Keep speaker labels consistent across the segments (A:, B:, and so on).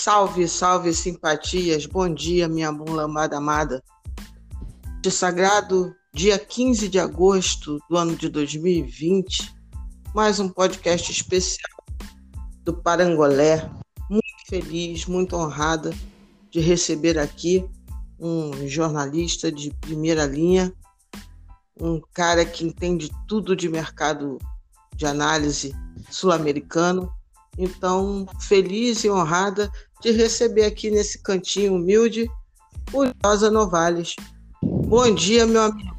A: Salve, salve, simpatias. Bom dia, minha mula amada amada. De sagrado, dia 15 de agosto do ano de 2020, mais um podcast especial do Parangolé. Muito feliz, muito honrada de receber aqui um jornalista de primeira linha, um cara que entende tudo de mercado de análise sul-americano então, feliz e honrada de receber aqui nesse cantinho humilde o Rosa Novales. Bom dia, meu amigo.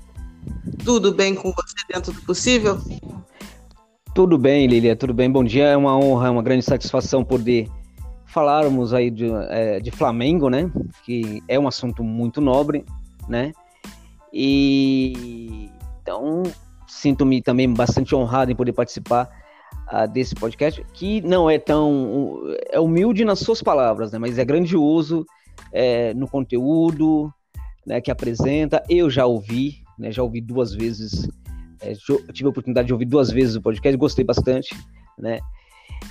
A: Tudo bem com você dentro do possível?
B: Tudo bem, Lilia, tudo bem. Bom dia, é uma honra, é uma grande satisfação poder falarmos aí de, é, de Flamengo, né? Que é um assunto muito nobre, né? E então sinto-me também bastante honrado em poder participar uh, desse podcast, que não é tão. é humilde nas suas palavras, né? Mas é grandioso é, no conteúdo né, que apresenta. Eu já ouvi, né? Já ouvi duas vezes. É, tive a oportunidade de ouvir duas vezes o podcast, gostei bastante, né?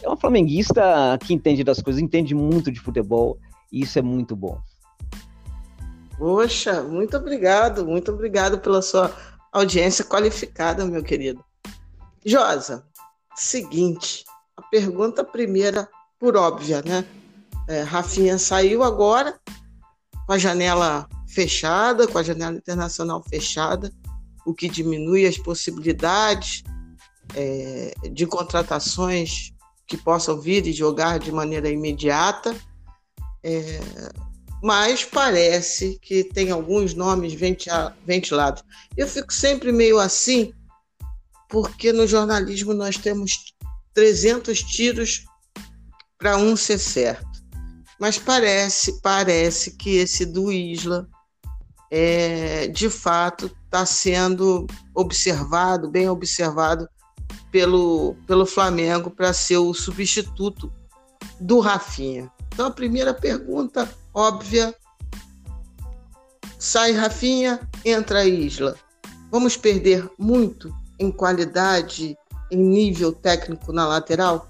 B: É uma flamenguista que entende das coisas, entende muito de futebol, e isso é muito bom.
A: Poxa, muito obrigado, muito obrigado pela sua audiência qualificada, meu querido. Josa, seguinte: a pergunta primeira, por óbvia, né? É, Rafinha saiu agora com a janela fechada, com a janela internacional fechada, o que diminui as possibilidades é, de contratações que possam vir e jogar de maneira imediata. É, mas parece que tem alguns nomes ventilados. Eu fico sempre meio assim, porque no jornalismo nós temos 300 tiros para um ser certo. Mas parece, parece que esse do Isla é, de fato está sendo observado, bem observado pelo, pelo Flamengo para ser o substituto do Rafinha. Então a primeira pergunta óbvia, sai Rafinha, entra Isla. Vamos perder muito em qualidade, em nível técnico na lateral?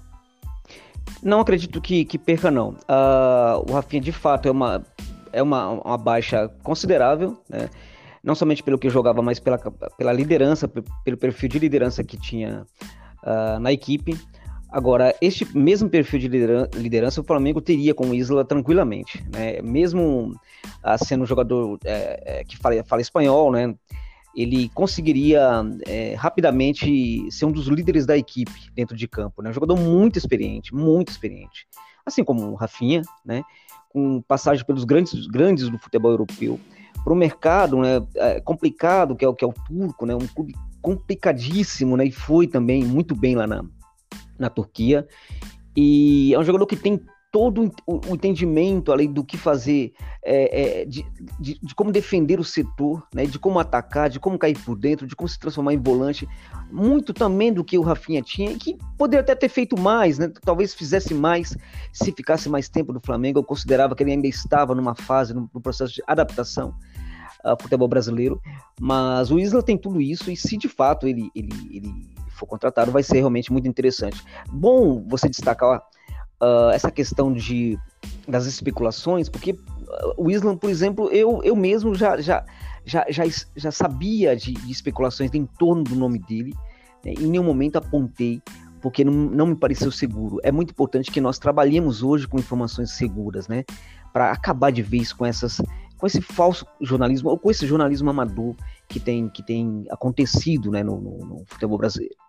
B: Não acredito que, que perca, não. Uh, o Rafinha, de fato, é uma, é uma, uma baixa considerável, né? não somente pelo que jogava, mas pela, pela liderança, pelo perfil de liderança que tinha uh, na equipe. Agora, este mesmo perfil de liderança o Flamengo teria com o Isla tranquilamente, né? Mesmo uh, sendo um jogador é, é, que fala, fala espanhol, né? Ele conseguiria é, rapidamente ser um dos líderes da equipe dentro de campo. Né? Um jogador muito experiente, muito experiente. Assim como o Rafinha, né? com passagem pelos grandes, grandes do futebol europeu. Para o mercado né, é complicado, que é, que é o turco, né? um clube complicadíssimo, né? e foi também muito bem lá na, na Turquia. E é um jogador que tem todo o entendimento além do que fazer, é, é, de, de, de, como defender o setor, né, de como atacar, de como cair por dentro, de como se transformar em volante, muito também do que o Rafinha tinha, que poderia até ter feito mais, né, talvez fizesse mais se ficasse mais tempo no Flamengo. Eu considerava que ele ainda estava numa fase, no, no processo de adaptação ao futebol brasileiro, mas o Isla tem tudo isso, e se de fato ele, ele, ele for contratado, vai ser realmente muito interessante. Bom você destacar uh, essa questão de, das especulações, porque uh, o Islam, por exemplo, eu, eu mesmo já, já, já, já, já sabia de, de especulações em torno do nome dele, né? em nenhum momento apontei, porque não, não me pareceu seguro. É muito importante que nós trabalhemos hoje com informações seguras, né? Para acabar de vez com essas com esse falso jornalismo ou com esse jornalismo amador que tem que tem acontecido né, no, no, no futebol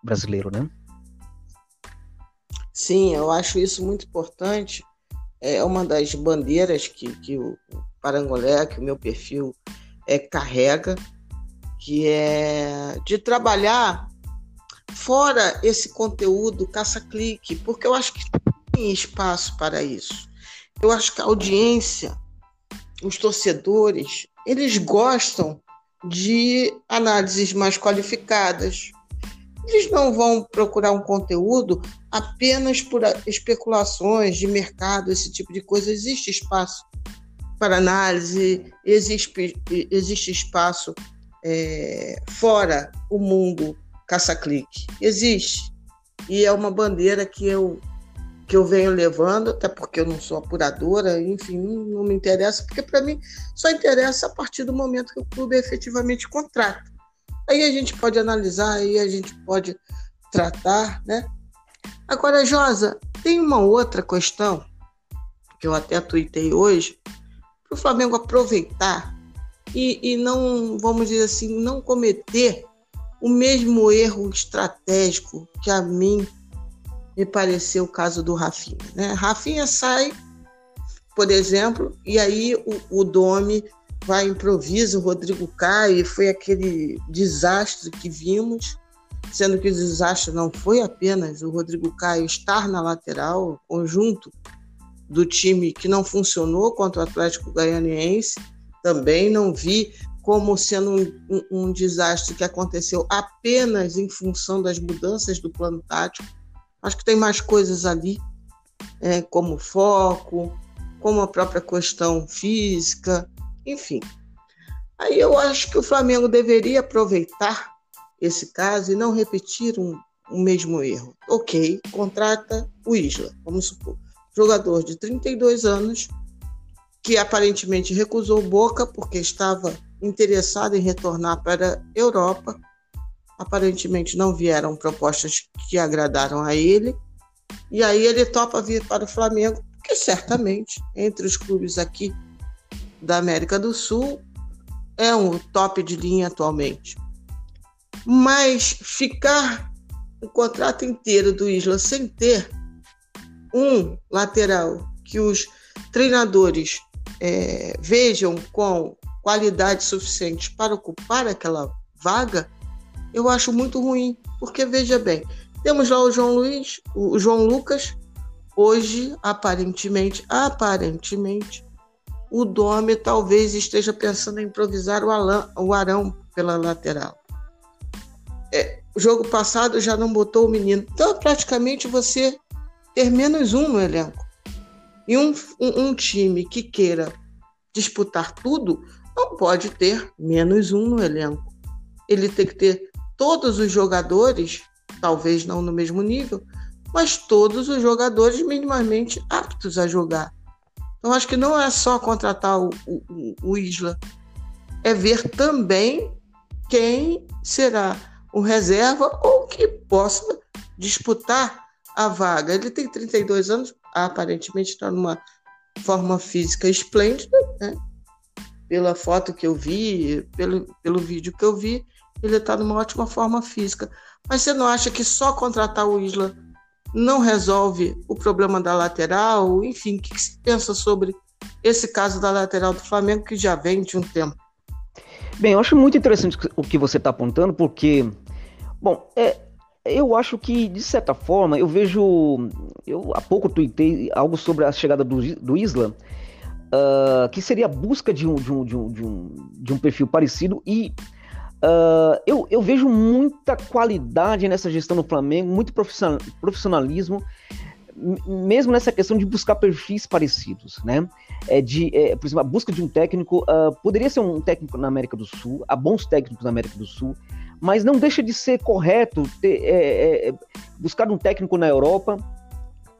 B: brasileiro, né?
A: Sim, eu acho isso muito importante. É uma das bandeiras que, que o Parangolé, que o meu perfil é, carrega, que é de trabalhar fora esse conteúdo caça-clique, porque eu acho que tem espaço para isso. Eu acho que a audiência, os torcedores, eles gostam de análises mais qualificadas, eles não vão procurar um conteúdo apenas por especulações de mercado, esse tipo de coisa. Existe espaço para análise, existe, existe espaço é, fora o mundo caça-clique. Existe. E é uma bandeira que eu que eu venho levando, até porque eu não sou apuradora, enfim, não, não me interessa, porque para mim só interessa a partir do momento que o clube efetivamente contrata. Aí a gente pode analisar, aí a gente pode tratar, né? Agora, Josa, tem uma outra questão que eu até tuitei hoje, para o Flamengo aproveitar e, e não, vamos dizer assim, não cometer o mesmo erro estratégico que a mim me pareceu o caso do Rafinha. Né? Rafinha sai, por exemplo, e aí o, o Domi vai improvisa, o Rodrigo cai, foi aquele desastre que vimos, sendo que o desastre não foi apenas o Rodrigo Caio estar na lateral, conjunto do time que não funcionou contra o Atlético Goianiense, também não vi como sendo um, um, um, desastre que aconteceu apenas em função das mudanças do plano tático. Acho que tem mais coisas ali, é, como foco, como a própria questão física, enfim. Aí eu acho que o Flamengo deveria aproveitar esse caso e não repetir um, um mesmo erro. Ok, contrata o Isla, vamos supor. Jogador de 32 anos, que aparentemente recusou Boca porque estava interessado em retornar para a Europa. Aparentemente não vieram propostas que agradaram a ele. E aí ele topa vir para o Flamengo, porque certamente entre os clubes aqui da América do Sul é um top de linha atualmente. Mas ficar o contrato inteiro do Isla sem ter um lateral que os treinadores é, vejam com qualidade suficiente para ocupar aquela vaga, eu acho muito ruim, porque veja bem, temos lá o João Luiz, o João Lucas, hoje aparentemente, aparentemente, o Dome talvez esteja pensando em improvisar o, Alan, o Arão pela lateral. É, o jogo passado já não botou o menino, então praticamente você ter menos um no elenco. E um, um, um time que queira disputar tudo não pode ter menos um no elenco. Ele tem que ter todos os jogadores, talvez não no mesmo nível, mas todos os jogadores minimamente aptos a jogar. Então, acho que não é só contratar o, o, o Isla, é ver também quem será o reserva ou que possa disputar a vaga. Ele tem 32 anos, aparentemente está numa forma física esplêndida, né? pela foto que eu vi, pelo, pelo vídeo que eu vi, ele está numa ótima forma física. Mas você não acha que só contratar o Isla não resolve o problema da lateral? Enfim, o que, que se pensa sobre esse caso da lateral do Flamengo que já vem de um tempo?
B: Bem, eu acho muito interessante o que você está apontando, porque, bom, é, eu acho que, de certa forma, eu vejo. Eu há pouco tuitei algo sobre a chegada do, do Isla, uh, que seria a busca de um, de um, de um, de um, de um perfil parecido e uh, eu, eu vejo muita qualidade nessa gestão do Flamengo, muito profissionalismo, mesmo nessa questão de buscar perfis parecidos, né? É de, é, por exemplo, a busca de um técnico uh, poderia ser um técnico na América do Sul, há bons técnicos na América do Sul, mas não deixa de ser correto ter, é, é, buscar um técnico na Europa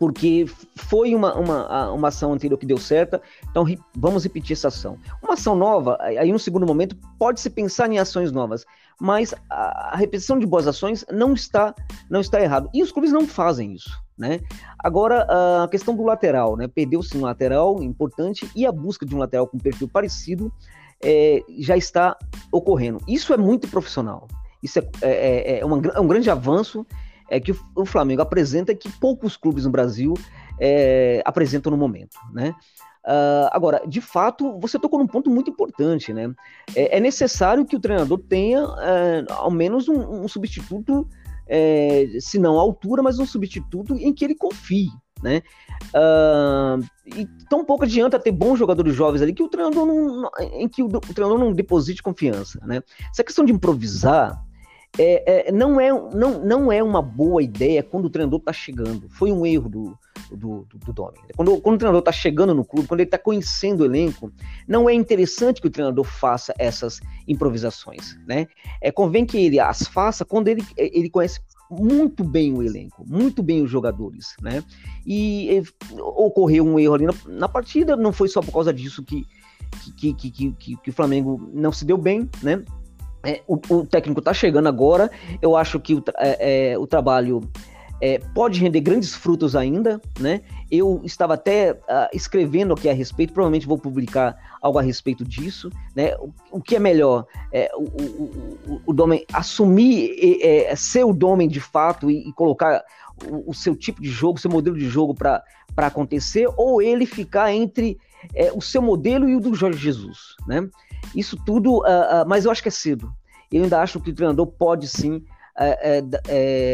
B: porque foi uma, uma, uma ação anterior que deu certa, então vamos repetir essa ação. Uma ação nova, aí um segundo momento, pode-se pensar em ações novas, mas a, a, repetição de boas ações não está, não está errado. E os clubes não fazem isso, né? Agora, a questão do lateral, né? Perdeu-se um lateral importante e a busca de um lateral com perfil parecido é, já está ocorrendo. Isso é muito profissional. Isso é, é, é, é, uma, é um grande avanço é que o Flamengo apresenta que poucos clubes no Brasil é, apresentam no momento, né? Uh, agora, de fato, você tocou num ponto muito importante, né? É, é necessário que o treinador tenha é, ao menos um, um substituto, é, se não à altura, mas um substituto em que ele confie, né? Uh, e tão pouco adianta ter bons jogadores jovens ali que o treinador não, em que o, o treinador não deposite confiança, né? Essa questão de improvisar é, é, não, é, não, não é uma boa ideia quando o treinador está chegando. Foi um erro do, do, do, do Domi. Quando, quando o treinador está chegando no clube, quando ele está conhecendo o elenco, não é interessante que o treinador faça essas improvisações. Né? É, convém que ele as faça quando ele, ele conhece muito bem o elenco, muito bem os jogadores, né? E, e ocorreu um erro ali na, na, partida, não foi só por causa disso que, que, que, que, que, que o Flamengo não se deu bem, né? É, o, o, técnico está chegando agora, eu acho que o, é, é, o trabalho é, pode render grandes frutos ainda, né? Eu estava até uh, escrevendo aqui a respeito, provavelmente vou publicar algo a respeito disso, né? O, o que é melhor, é, o, assumir, é, ser o Domen de fato e, e colocar o, seu tipo de jogo, seu modelo de jogo para acontecer, ou ele ficar entre o seu modelo e o do Jorge Jesus, né? Isso tudo, uh, uh, mas eu acho que é cedo. Eu ainda acho que o treinador pode sim é, é,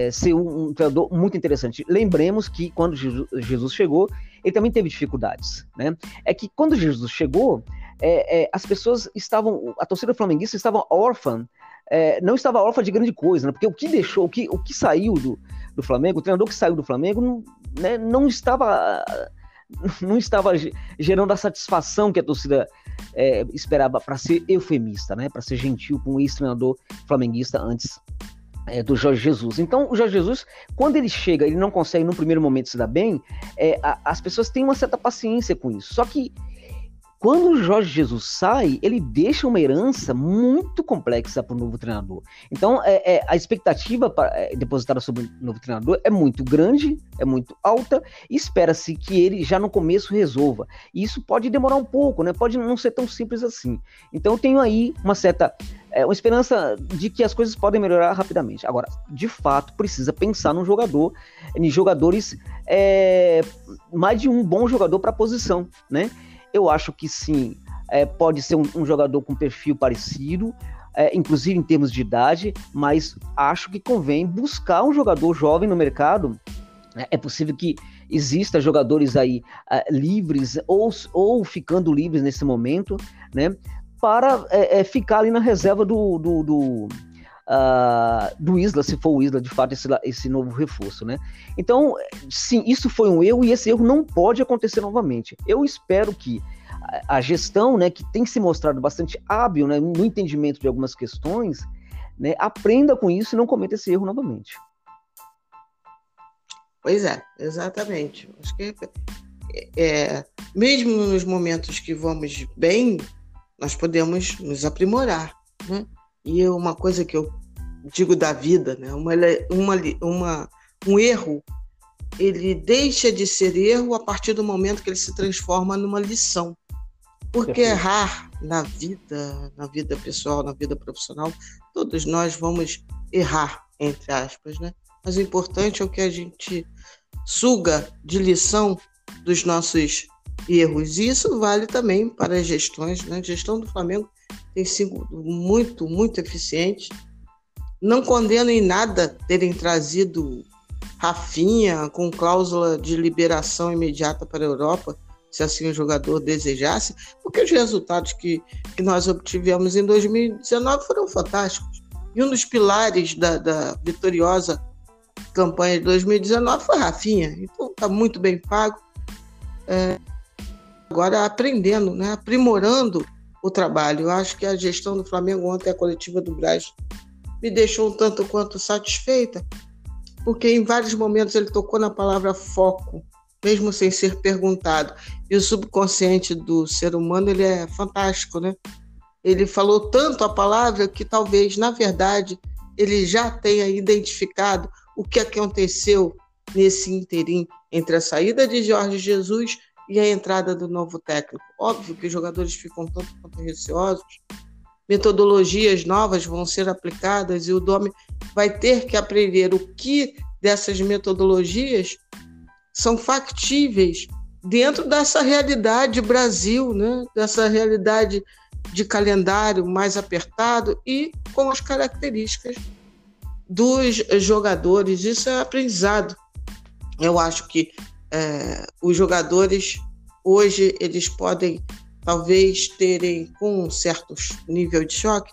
B: é, ser um, um, treinador muito interessante. Lembremos que quando Jesus chegou, ele também teve dificuldades, né? É que quando Jesus chegou, é, as pessoas estavam, a torcida flamenguista estava órfã, não estava órfã de grande coisa, né? Porque o que deixou, o que, o que saiu do, do Flamengo, o treinador que saiu do Flamengo, não, né, não estava não estava gerando a satisfação que a torcida é, esperava para ser eufemista, né? Para ser gentil com o ex-treinador flamenguista antes é, do Jorge Jesus. Então, o Jorge Jesus, quando ele chega, ele não consegue no primeiro momento se dar bem, é, a, as pessoas têm uma certa paciência com isso. Só que quando o Jorge Jesus sai, ele deixa uma herança muito complexa para o novo treinador. Então, é, é a expectativa pra, é, depositada sobre o novo treinador é muito grande, é muito alta, e espera-se que ele já no começo resolva. E isso pode demorar um pouco, né? pode não ser tão simples assim. Então, eu tenho aí uma certa é, uma esperança de que as coisas podem melhorar rapidamente. Agora, de fato, precisa pensar num jogador, em jogadores, é, mais de um bom jogador para a posição, né? Eu acho que sim, é, pode ser um, um, jogador com perfil parecido, é, inclusive em termos de idade, mas acho que convém buscar um jogador jovem no mercado. É, é possível que exista jogadores aí uh, livres ou, ou ficando livres nesse momento, né? Para é, é, ficar ali na reserva do, do, do uh, do Isla, se for o Isla de fato esse, esse novo reforço, né? Então, sim, isso foi um erro e esse erro não pode acontecer novamente. Eu espero que a gestão, né, que tem se mostrado bastante hábil né, no entendimento de algumas questões, né, aprenda com isso e não cometa esse erro novamente.
A: Pois é, exatamente. Acho que é, mesmo nos momentos que vamos bem, nós podemos nos aprimorar, né? E uma coisa que eu digo da vida, né? uma, uma, uma, um erro, ele deixa de ser erro a partir do momento que ele se transforma numa lição. Porque errar na vida, na vida pessoal, na vida profissional, todos nós vamos errar, entre aspas, né? Mas o importante é o que a gente suga de lição dos nossos erros. E isso vale também para as gestões, né? A gestão do Flamengo tem sido muito, muito eficiente. Não condeno em nada terem trazido Rafinha com cláusula de liberação imediata para a Europa, se assim o jogador desejasse, porque os resultados que, que nós obtivemos em 2019 foram fantásticos. E um dos pilares da, da vitoriosa campanha de 2019 foi Rafinha. Então está muito bem pago. É, agora aprendendo, né, aprimorando o trabalho. Eu acho que a gestão do Flamengo ontem, a coletiva do Braz, me deixou um tanto quanto satisfeita, porque em vários momentos ele tocou na palavra foco, mesmo sem ser perguntado. E o subconsciente do ser humano ele é fantástico, né? Ele falou tanto a palavra que talvez, na verdade, ele já tenha identificado o que aconteceu nesse interim entre a saída de Jorge Jesus e a entrada do novo técnico. Óbvio que os jogadores ficam tanto quanto receosos, metodologias novas vão ser aplicadas e o Dome vai ter que aprender o que dessas metodologias são factíveis dentro dessa realidade Brasil, né? dessa realidade de calendário mais apertado e com as características dos jogadores. Isso é aprendizado. Eu acho que é, os jogadores hoje eles podem talvez terem com um certo nível de choque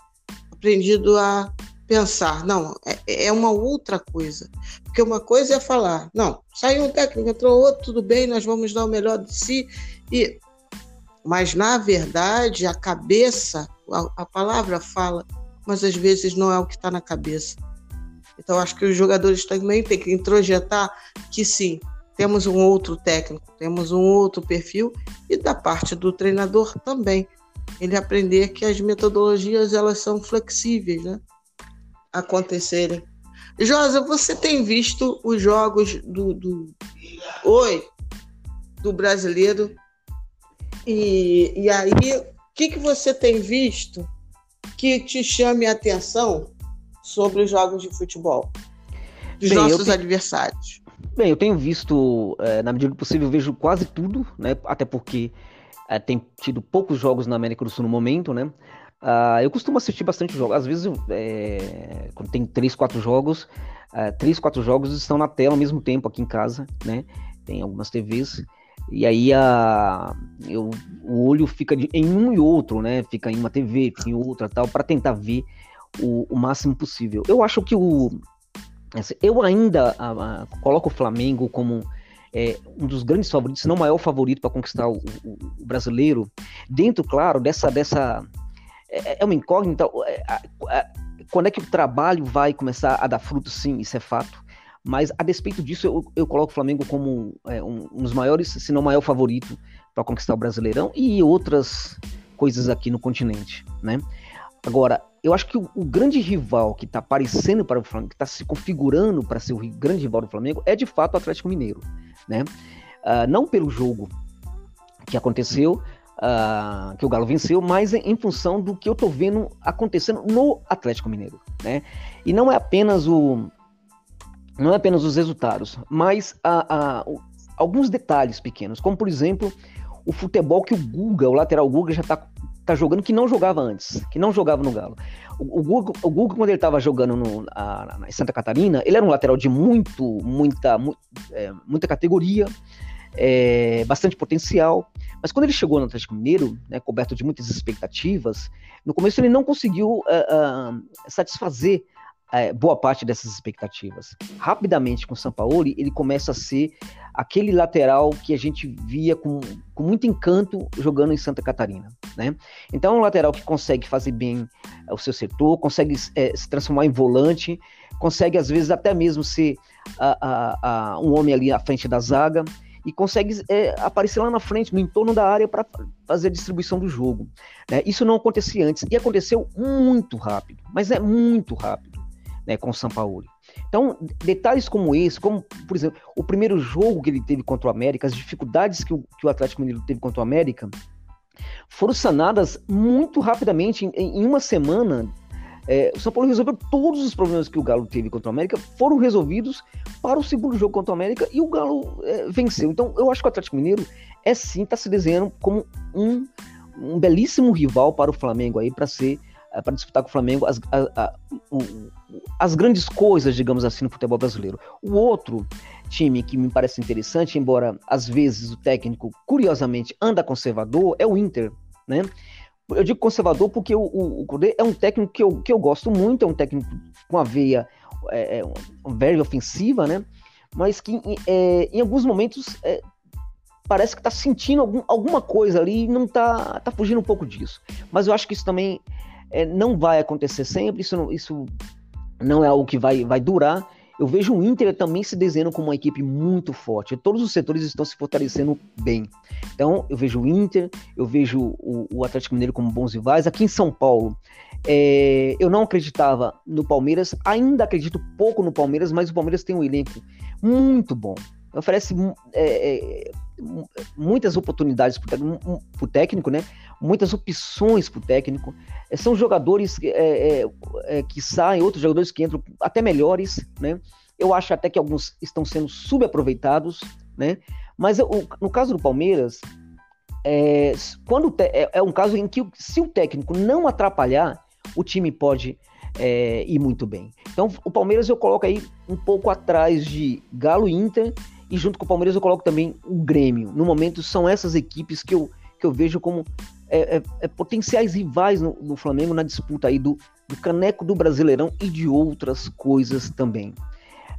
A: aprendido a pensar não é, é uma outra coisa. Porque uma coisa é falar não saiu um técnico entrou outro tudo bem nós vamos dar o melhor de si. E mas na verdade a cabeça a, a palavra fala mas às vezes não é o que está na cabeça. Então, acho que os jogadores também têm que introjetar que sim, temos um outro técnico, temos um outro perfil, e da parte do treinador também. Ele aprender que as metodologias elas são flexíveis, né? Acontecerem. Josa, você tem visto os jogos do, do... Oi, do brasileiro e, e aí, o que, que você tem visto que te chame a atenção sobre os jogos de futebol dos Bem, nossos tenho... adversários?
B: Bem, eu tenho visto, é, na medida do possível, vejo quase tudo, né? Até porque é, tem tido poucos jogos na América do Sul no momento, né? Uh, eu costumo assistir bastante jogos. Às vezes, é, quando tem três, quatro jogos, uh, três, quatro jogos estão na tela ao mesmo tempo aqui em casa, né? Tem algumas TVs. E aí a, eu, o olho fica de, em um e outro, né? Fica em uma TV, fica em outra tal, para tentar ver o, o, máximo possível. Eu acho que o. Assim, eu ainda a, a, coloco o Flamengo como é, um dos grandes favoritos, se não o maior favorito para conquistar o, o, o, brasileiro, dentro, claro, dessa. dessa é, é uma incógnita. É, quando é que o trabalho vai começar a dar fruto? Sim, isso é fato. Mas a despeito disso, eu, eu coloco o Flamengo como é, um, um, dos maiores, se não o maior favorito para conquistar o Brasileirão e outras coisas aqui no continente, né? Agora, eu acho que o, o grande rival que está aparecendo para o Flamengo, que está se configurando para ser o grande rival do Flamengo, é de fato o Atlético Mineiro, né? Uh, não pelo jogo que aconteceu, uh, que o Galo venceu, mas em, função do que eu estou vendo acontecendo no Atlético Mineiro, né? E não é apenas o, não é apenas os resultados, mas a, a, alguns detalhes pequenos, como por exemplo o futebol que o Guga, o lateral Guga, já está tá jogando que não jogava antes, que não jogava no Galo. O, o, Guga, o Guga, quando ele estava jogando no, a, na Santa Catarina, ele era um lateral de muito, muita, mu, é, muita categoria, é, bastante potencial, mas quando ele chegou no Atlético Mineiro, né, coberto de muitas expectativas, no começo ele não conseguiu uh, uh, satisfazer é, boa parte dessas expectativas. Rapidamente com o Sampaoli, ele começa a ser aquele lateral que a gente via com, com muito encanto jogando em Santa Catarina. Né? Então é um lateral que consegue fazer bem é, o seu setor, consegue é, se transformar em volante, consegue às vezes até mesmo ser a, a, a, um homem ali à frente da zaga e consegue é, aparecer lá na frente, no entorno da área, para fazer a distribuição do jogo. Né? Isso não acontecia antes e aconteceu muito rápido, mas é muito rápido né, com o Sampaoli. Então, detalhes como esse, como, por exemplo, o primeiro jogo que ele teve contra o América, as dificuldades que o, que o Atlético Mineiro teve contra o América, foram sanadas muito rapidamente, em, em uma semana. É, o São Paulo resolveu todos os problemas que o Galo teve contra o América, foram resolvidos para o segundo jogo contra o América e o Galo é, venceu. Então, eu acho que o Atlético Mineiro é sim, está se desenhando como um, um belíssimo rival para o Flamengo aí, para ser é, para disputar com o Flamengo as, a, a, as grandes coisas, digamos assim, no futebol brasileiro. O outro time que me parece interessante, embora às vezes o técnico, curiosamente, anda conservador, é o Inter, né? Eu digo conservador porque o, o, o é um técnico que eu, que eu gosto muito, é um técnico com a veia é, é veia ofensiva, né? Mas que é, em alguns momentos é, parece que está sentindo algum, alguma coisa ali e não está tá fugindo um pouco disso. Mas eu acho que isso também é, não vai acontecer sempre, isso não, isso não é algo que vai, vai durar. Eu vejo o Inter também se desenhando como uma equipe muito forte. Todos os setores estão se fortalecendo bem. Então, eu vejo o Inter, eu vejo o, o Atlético Mineiro como bons rivais. Aqui em São Paulo, é, eu não acreditava no Palmeiras, ainda acredito pouco no Palmeiras, mas o Palmeiras tem um elenco muito bom. Oferece é, é, muitas oportunidades para o técnico, né? muitas opções para o técnico. É, são jogadores é, é, é, que saem, outros jogadores que entram até melhores. Né? Eu acho até que alguns estão sendo subaproveitados. Né? Mas o, no caso do Palmeiras, é, quando é, é, um caso em que se o técnico não atrapalhar, o time pode ir muito bem. Então o Palmeiras eu coloco aí um pouco atrás de Galo Inter e junto com o Palmeiras eu coloco também o Grêmio. No momento são essas equipes que eu, que eu vejo como é, é, é potenciais rivais no, no, Flamengo na disputa aí do, do caneco do Brasileirão e de outras coisas também.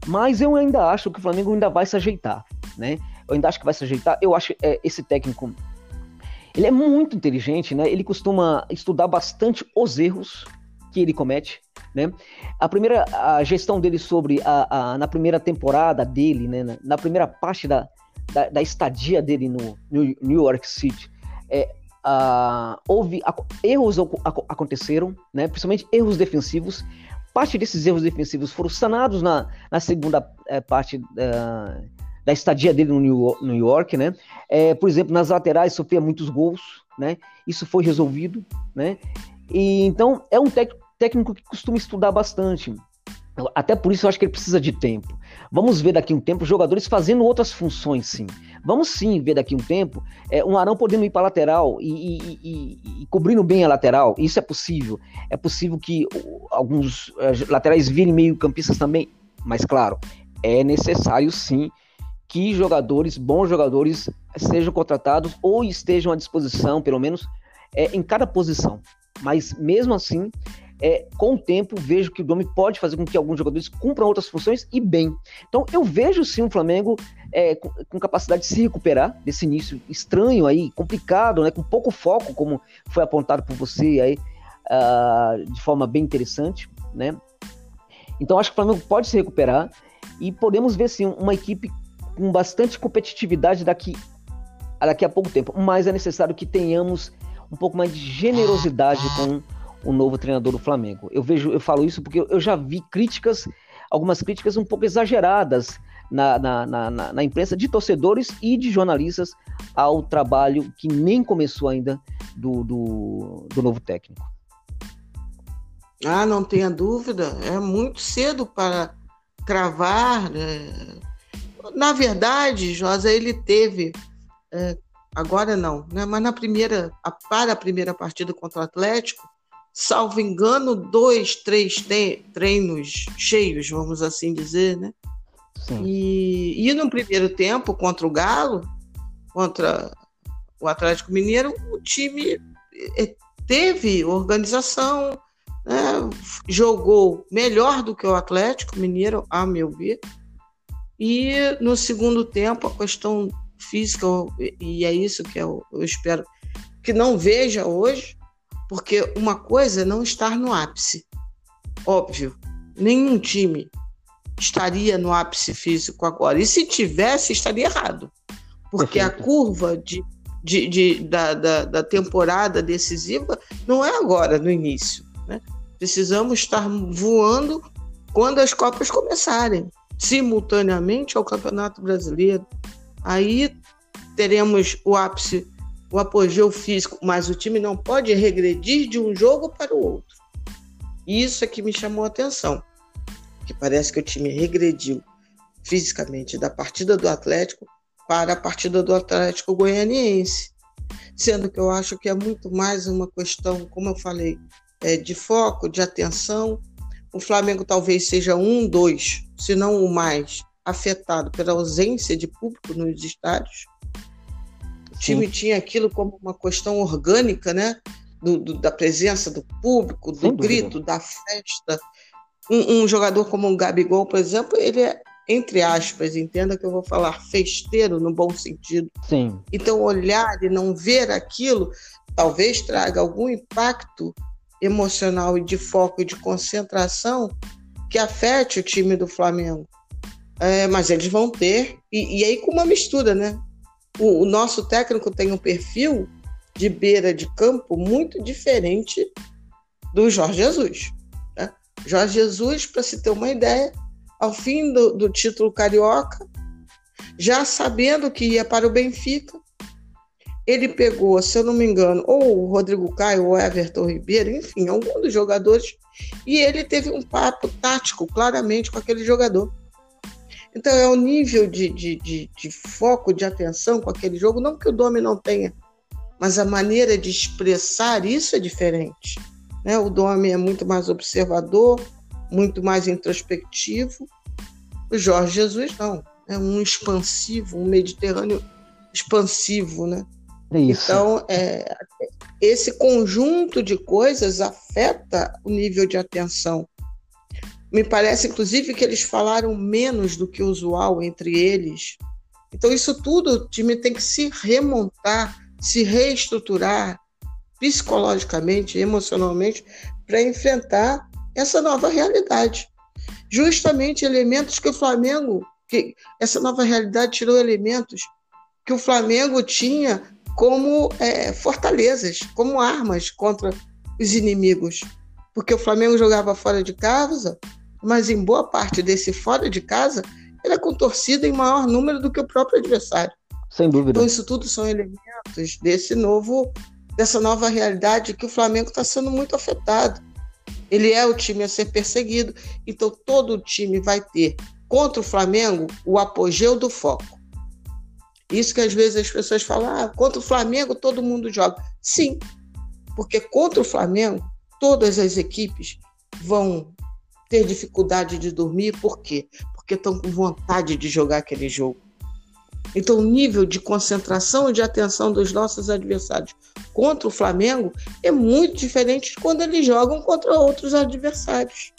B: Mas eu ainda acho que o Flamengo ainda vai se ajeitar, né? Eu ainda acho que vai se ajeitar. Eu acho é, esse técnico ele é muito inteligente, né? Ele costuma estudar bastante os erros que ele comete, né? A primeira a gestão dele sobre a, a na primeira temporada dele, né, na primeira parte da, da, da estadia dele no, New York City, é, uh, houve erros aconteceram, né, principalmente erros defensivos. Parte desses erros defensivos foram sanados na, na segunda é, parte uh, da estadia dele no New, New York, né? É, por exemplo, nas laterais sofria muitos gols, né? Isso foi resolvido, né? E então é um técnico que costuma estudar bastante. Até por isso eu acho que ele precisa de tempo. Vamos ver daqui um tempo jogadores fazendo outras funções, sim. Vamos sim ver daqui um tempo é, um Arão podendo ir para lateral e, e, e, e, cobrindo bem a lateral. Isso é possível. É possível que alguns uh, laterais virem meio campistas também. Mas claro, é necessário sim que jogadores, bons jogadores, sejam contratados ou estejam à disposição, pelo menos, é, em cada posição. Mas mesmo assim, é, com o tempo, vejo que o Domi pode fazer com que alguns jogadores cumpram outras funções e bem. Então, eu vejo sim o Flamengo é, com, com, capacidade de se recuperar desse início estranho aí, complicado, né, com pouco foco, como foi apontado por você aí, uh, de forma bem interessante, né? Então, acho que o Flamengo pode se recuperar e podemos ver sim uma equipe com bastante competitividade daqui, daqui a pouco tempo. Mas é necessário que tenhamos um pouco mais de generosidade com o novo treinador do Flamengo. Eu vejo, eu falo isso porque eu já vi críticas, algumas críticas um pouco exageradas na, na, na, na, imprensa de torcedores e de jornalistas ao trabalho que nem começou ainda do, do, do novo técnico.
A: Ah, não tenha dúvida, é muito cedo para cravar. Né? Na verdade, Josa, ele teve, é, agora não, né? mas na primeira, para a primeira partida contra o Atlético, salvo engano, dois, três treinos cheios, vamos assim dizer, né? Sim. E, e no primeiro tempo, contra o Galo, contra o Atlético Mineiro, o time é, teve organização, né? jogou melhor do que o Atlético Mineiro, a meu ver. E no segundo tempo, a questão física, e é isso que eu, eu espero que não veja hoje, porque uma coisa é não estar no ápice. Óbvio, nenhum time estaria no ápice físico agora. E se tivesse, estaria errado. Porque Perfeito. a curva de, de, de da, da, da, temporada decisiva não é agora, no início. Né? Precisamos estar voando quando as Copas começarem, simultaneamente ao Campeonato Brasileiro. Aí teremos o ápice o apogeu físico, mas o time não pode regredir de um jogo para o outro. Isso é que me chamou a atenção, que parece que o time regrediu fisicamente da partida do Atlético para a partida do Atlético Goianiense, sendo que eu acho que é muito mais uma questão, como eu falei, é, de foco, de atenção. O Flamengo talvez seja um, dois, se não o mais, afetado pela ausência de público nos estádios time Sim. tinha aquilo como uma questão orgânica, né? Do, do, da presença do público, do grito, da festa. Um, um, jogador como o Gabigol, por exemplo, ele é, entre aspas, entenda que eu vou falar festeiro no bom sentido.
B: Sim.
A: Então, olhar e não ver aquilo talvez traga algum impacto emocional e de foco e de concentração que afete o time do Flamengo. É, mas eles vão ter, e, e aí com uma mistura, né? O, o nosso técnico tem um perfil de beira de campo muito diferente do Jorge Jesus. Né? Jorge Jesus, para se ter uma ideia, ao fim do, do, título carioca, já sabendo que ia para o Benfica, ele pegou, se eu não me engano, ou o Rodrigo Caio ou Everton Ribeiro, enfim, algum dos jogadores, e ele teve um papo tático claramente com aquele jogador. Então é o nível de, de, de, de foco, de atenção com aquele jogo, não que o Domi não tenha, mas a maneira de expressar isso é diferente. Né? O Domi é muito mais observador, muito mais introspectivo. O Jorge Jesus não, é um expansivo, um mediterrâneo expansivo, né?
B: É
A: então, é, esse conjunto de coisas afeta o nível de atenção me parece, inclusive, que eles falaram menos do que o usual entre eles. Então, isso tudo o time tem que se remontar, se reestruturar psicologicamente, emocionalmente, para enfrentar essa nova realidade. Justamente elementos que o Flamengo, que essa nova realidade tirou elementos que o Flamengo tinha como é, fortalezas, como armas contra os inimigos. Porque o Flamengo jogava fora de casa, mas em boa parte desse fora de casa, era com torcida em maior número do que o próprio adversário.
B: Sem dúvida.
A: Então, isso tudo são elementos desse novo, dessa nova realidade que o Flamengo está sendo muito afetado. Ele é o time a ser perseguido, então todo o time vai ter contra o Flamengo o apogeu do foco. Isso que às vezes as pessoas falam, ah, contra o Flamengo todo mundo joga. Sim, porque contra o Flamengo todas as equipes vão ter dificuldade de dormir, por quê? Porque estão com vontade de jogar aquele jogo. Então, o nível de concentração e de atenção dos nossos adversários contra o Flamengo é muito diferente de quando eles jogam contra outros adversários.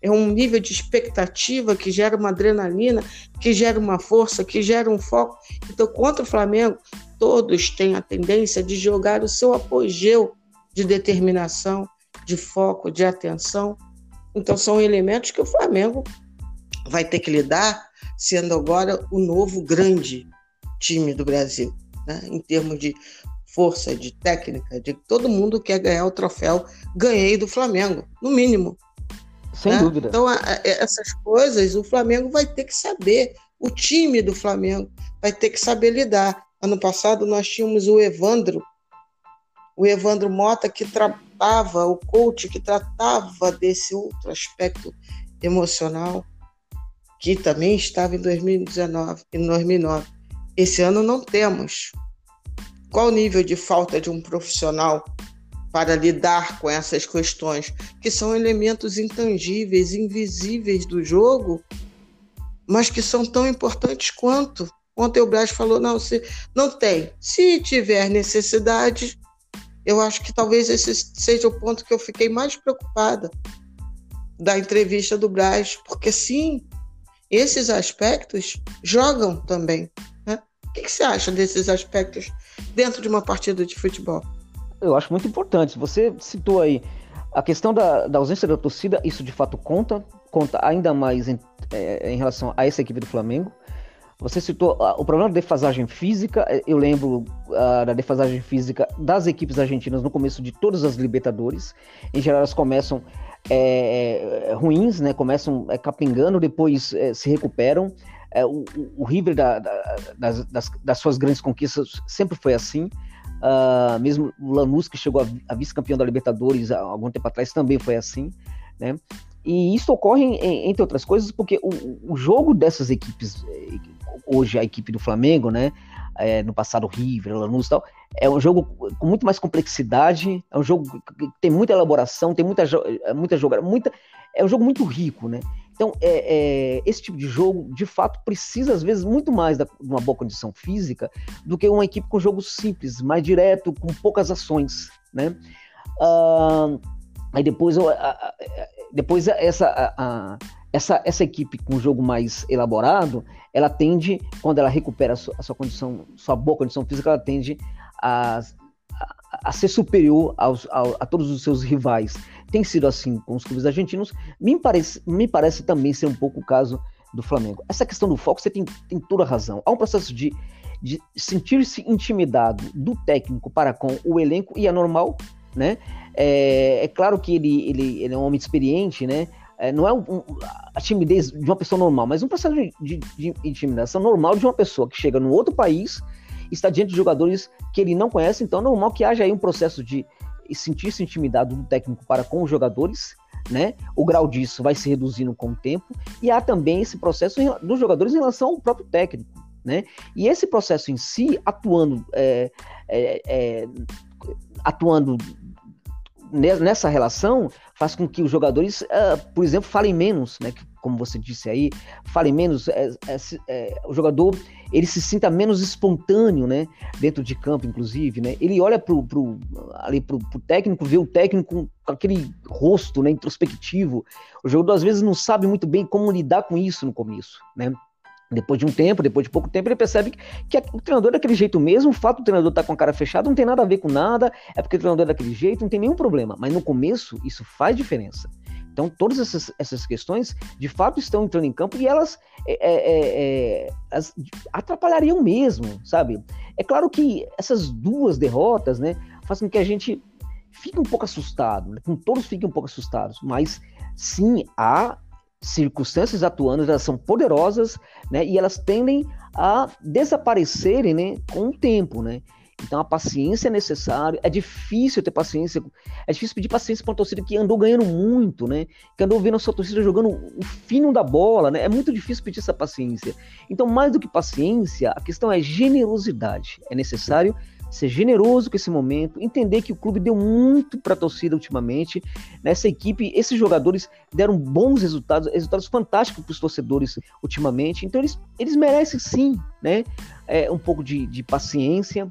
A: É um nível de expectativa que gera uma adrenalina, que gera uma força, que gera um foco. Então, contra o Flamengo, todos têm a tendência de jogar o seu apogeu de determinação, de foco, de atenção. Então, são elementos que o Flamengo vai ter que lidar, sendo agora o novo grande time do Brasil, né? em termos de força, de técnica, de todo mundo quer ganhar o troféu. Ganhei do Flamengo, no mínimo.
B: Sem né? dúvida.
A: Então, a, a, essas coisas o Flamengo vai ter que saber, o time do Flamengo vai ter que saber lidar. Ano passado nós tínhamos o Evandro, o Evandro Mota, que tratava, o coach que tratava desse outro aspecto emocional, que também estava em 2019 e 2009. Esse ano não temos. Qual o nível de falta de um profissional para lidar com essas questões, que são elementos intangíveis, invisíveis do jogo, mas que são tão importantes quanto. Ontem o Braz falou: não, se, não tem. Se tiver necessidade, eu acho que talvez esse seja o ponto que eu fiquei mais preocupada da entrevista do Braz, porque sim, esses aspectos jogam também. Né? O que, que você acha desses aspectos dentro de uma partida de futebol?
B: Eu acho muito importante. Você citou aí a questão da, da ausência da torcida, isso de fato conta, conta ainda mais em, é, em relação a essa equipe do Flamengo. Você citou uh, o problema da defasagem física. É, eu lembro uh, da defasagem física das equipes argentinas no começo de todas as Libertadores. Em geral, elas começam é, ruins, né? Começam é, capengando, depois é, se recuperam. O, o, River da, da, das, das, das, suas grandes conquistas sempre foi assim. Uh, mesmo o Lanús, que chegou a, a vice-campeão da Libertadores há algum tempo atrás, também foi assim. Né? E isso ocorre, entre outras coisas, porque o, o jogo dessas equipes hoje a equipe do Flamengo, né? É, no passado River, Lanús e tal, é um jogo com muito mais complexidade, é um jogo que tem muita elaboração, tem muita, muita jogada, muita, é um jogo muito rico, né? Então, é, é, esse tipo de jogo, de fato, precisa, às vezes, muito mais de uma boa condição física do que uma equipe com jogo simples, mais direto, com poucas ações, né? Uh, aí depois, depois essa, a, essa, essa equipe com jogo mais elaborado, ela tende, quando ela recupera a sua, a sua condição, sua boa condição física, ela tende a, a, a ser superior aos, a, todos os seus rivais. Tem sido assim com os clubes argentinos, me parece, me parece também ser um pouco o caso do Flamengo. Essa questão do foco, você tem, tem toda a razão. Há um processo de, de sentir-se intimidado do técnico para com o elenco, e é normal, né? É, é claro que ele, ele, ele é um homem experiente, né? É, não é um, um, a timidez de uma pessoa normal, mas um processo de, de, de, intimidação normal de uma pessoa que chega num outro país, está diante de jogadores que ele não conhece, então é normal que haja aí um processo de sentir-se intimidado do técnico para com os jogadores, né? O grau disso vai se reduzindo com o tempo, e há também esse processo dos jogadores em relação ao próprio técnico, né? E esse processo em si, atuando, é, é, é, atuando nessa relação faz com que os jogadores, uh, por exemplo, falem menos, né? Como você disse aí, falem menos. É, é, é, o jogador ele se sinta menos espontâneo, né? Dentro de campo, inclusive, né? Ele olha pro, pro, ali pro, pro técnico, vê o técnico com aquele rosto, né? Introspectivo. O jogador às vezes não sabe muito bem como lidar com isso no começo, né? Depois de um tempo, depois de pouco tempo, ele percebe que, que o treinador é daquele jeito mesmo, o fato do treinador estar tá com a cara fechada não tem nada a ver com nada, é porque o treinador é daquele jeito, não tem nenhum problema. Mas no começo, isso faz diferença. Então, todas essas, essas questões, de fato, estão entrando em campo e elas, é, é, é, é atrapalhariam mesmo, sabe? É claro que essas duas derrotas, né, fazem com que a gente fique um pouco assustado, né? com todos fiquem um pouco assustados, mas sim, há circunstâncias atuando, elas são poderosas, né, e elas tendem a desaparecerem, né, com o tempo, né? Então a paciência é necessária. É difícil ter paciência. É difícil pedir paciência para uma torcida que andou ganhando muito, né? Que andou vendo a sua torcida jogando o fino da bola, né? É muito difícil pedir essa paciência. Então, mais do que paciência, a questão é generosidade. É necessário ser generoso com esse momento, entender que o clube deu muito para a torcida ultimamente. Nessa equipe, esses jogadores deram bons resultados, resultados fantásticos para os torcedores ultimamente. Então, eles, eles merecem sim, né? É, um pouco de, de paciência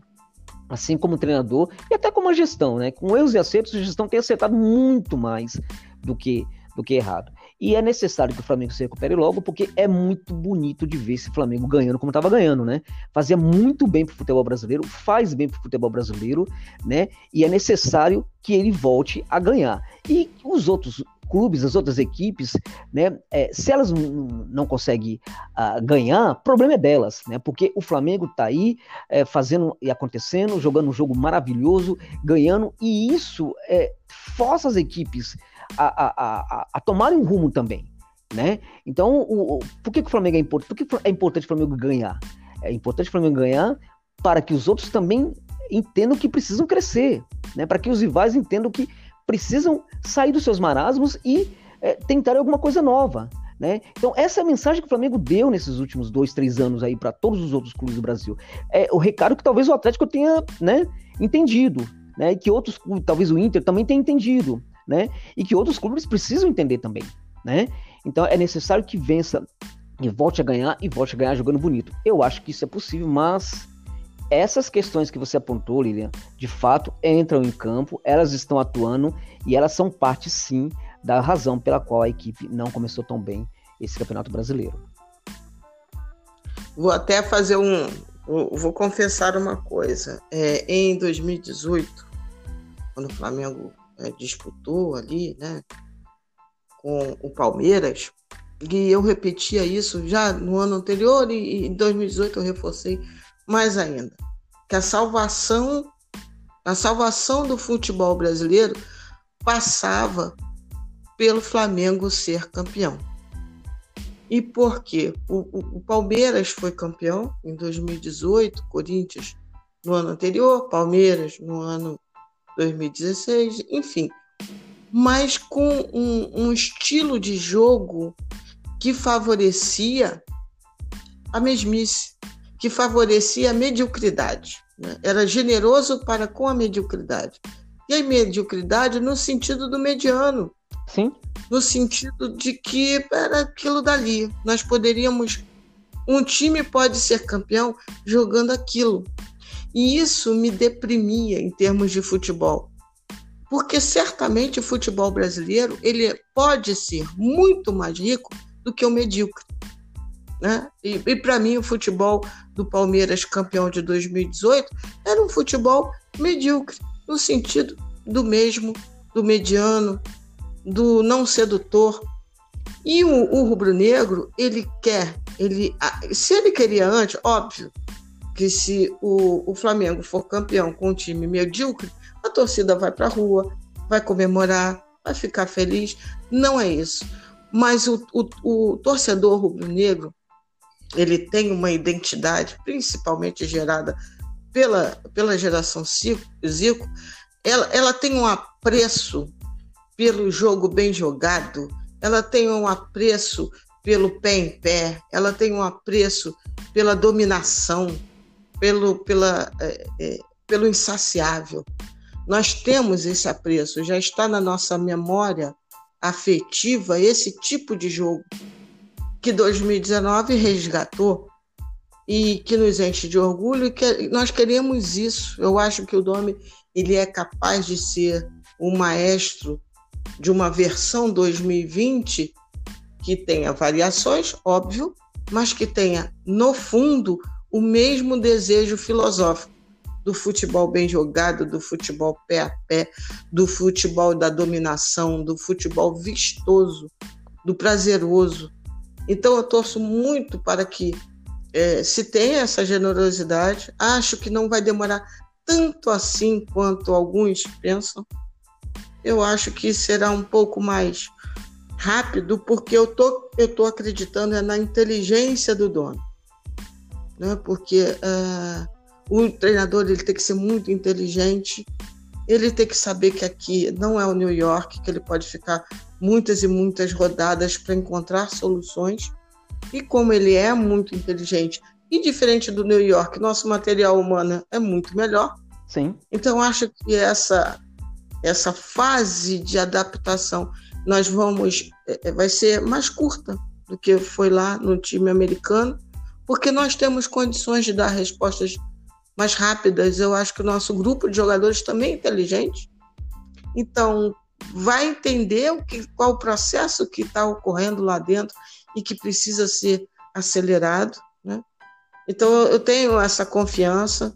B: assim como treinador e até como a gestão, né? Com erros e acertos, a gestão tem acertado muito mais do que do que errado. E é necessário que o Flamengo se recupere logo, porque é muito bonito de ver esse Flamengo ganhando como estava ganhando, né? Fazia muito bem para o futebol brasileiro, faz bem para o futebol brasileiro, né? E é necessário que ele volte a ganhar. E os outros clubes, as outras equipes, né, é, se elas não conseguem uh, ganhar, problema é delas, né, porque o Flamengo está aí é, fazendo e acontecendo, jogando um jogo maravilhoso, ganhando, e isso é, força as equipes a, a, a, tomarem um rumo também, né? Então, o, o, por que, que o Flamengo é importante? Por que é importante o Flamengo ganhar? É importante o Flamengo ganhar para que os outros também entendam que precisam crescer, né? Para que os rivais entendam que precisam sair dos seus marasmos e é, tentar alguma coisa nova. Né? Então, essa é a mensagem que o Flamengo deu nesses últimos dois, três anos aí para todos os outros clubes do Brasil. É o recado que talvez o Atlético tenha né, entendido, né? E que outros clubes, talvez o Inter também tenha entendido, né? E que outros clubes precisam entender também, né? Então é necessário que vença e volte a ganhar e volte a ganhar jogando bonito. Eu acho que isso é possível, mas essas questões que você apontou, Lilian, de fato entram em campo, elas estão atuando e elas são parte, sim, da razão pela qual a equipe não começou tão bem esse campeonato brasileiro.
A: Vou até fazer um. Vou confessar uma coisa. É, em 2018, quando o Flamengo é, disputou ali, né, com o Palmeiras, e eu repetia isso já no ano anterior e em 2018 eu reforcei mais ainda, que a salvação, a salvação do futebol brasileiro passava pelo Flamengo ser campeão. E por quê? O, o, o, Palmeiras foi campeão em 2018, Corinthians no ano anterior, Palmeiras no ano 2016, enfim. Mas com um, um estilo de jogo que favorecia a mesmice que favorecia a mediocridade. Né? Era generoso para com a mediocridade. E a mediocridade no sentido do mediano.
B: Sim.
A: No sentido de que era aquilo dali. Nós poderíamos. Um time pode ser campeão jogando aquilo. E isso me deprimia em termos de futebol. Porque certamente o futebol brasileiro ele pode ser muito mais rico do que o medíocre. Né? E, e para mim, o futebol do Palmeiras, campeão de 2018, era um futebol medíocre, no sentido do mesmo, do mediano, do não sedutor. E o, o rubro-negro, ele quer, ele, se ele queria antes, óbvio que se o, o Flamengo for campeão com um time medíocre, a torcida vai para a rua, vai comemorar, vai ficar feliz. Não é isso. Mas o, o, o torcedor rubro-negro, ele tem uma identidade, principalmente gerada pela, pela geração Zico, ela, ela tem um apreço pelo jogo bem jogado, ela tem um apreço pelo pé em pé, ela tem um apreço pela dominação, pelo, pela, é, é, pelo insaciável. Nós temos esse apreço, já está na nossa memória afetiva esse tipo de jogo que 2019 resgatou e que nos enche de orgulho e que nós queremos isso. Eu acho que o Domi ele é capaz de ser o maestro de uma versão 2020 que tenha variações, óbvio, mas que tenha no fundo o mesmo desejo filosófico do futebol bem jogado, do futebol pé a pé, do futebol da dominação, do futebol vistoso, do prazeroso. Então eu torço muito para que é, se tenha essa generosidade. Acho que não vai demorar tanto assim quanto alguns pensam. Eu acho que será um pouco mais rápido, porque eu tô, eu tô acreditando é na inteligência do dono, né? Porque uh, o treinador ele tem que ser muito inteligente, ele tem que saber que aqui não é o New York, que ele pode ficar muitas e muitas rodadas para encontrar soluções. E como ele é muito inteligente e diferente do New York, nosso material humano é muito melhor.
B: Sim.
A: Então acho que essa essa fase de adaptação nós vamos é, é, vai ser mais curta do que foi lá no time americano, porque nós temos condições de dar respostas mais rápidas. Eu acho que o nosso grupo de jogadores também é inteligente. Então, vai entender o que, qual o processo que está ocorrendo lá dentro e que precisa ser acelerado. Né? Então, eu tenho essa confiança.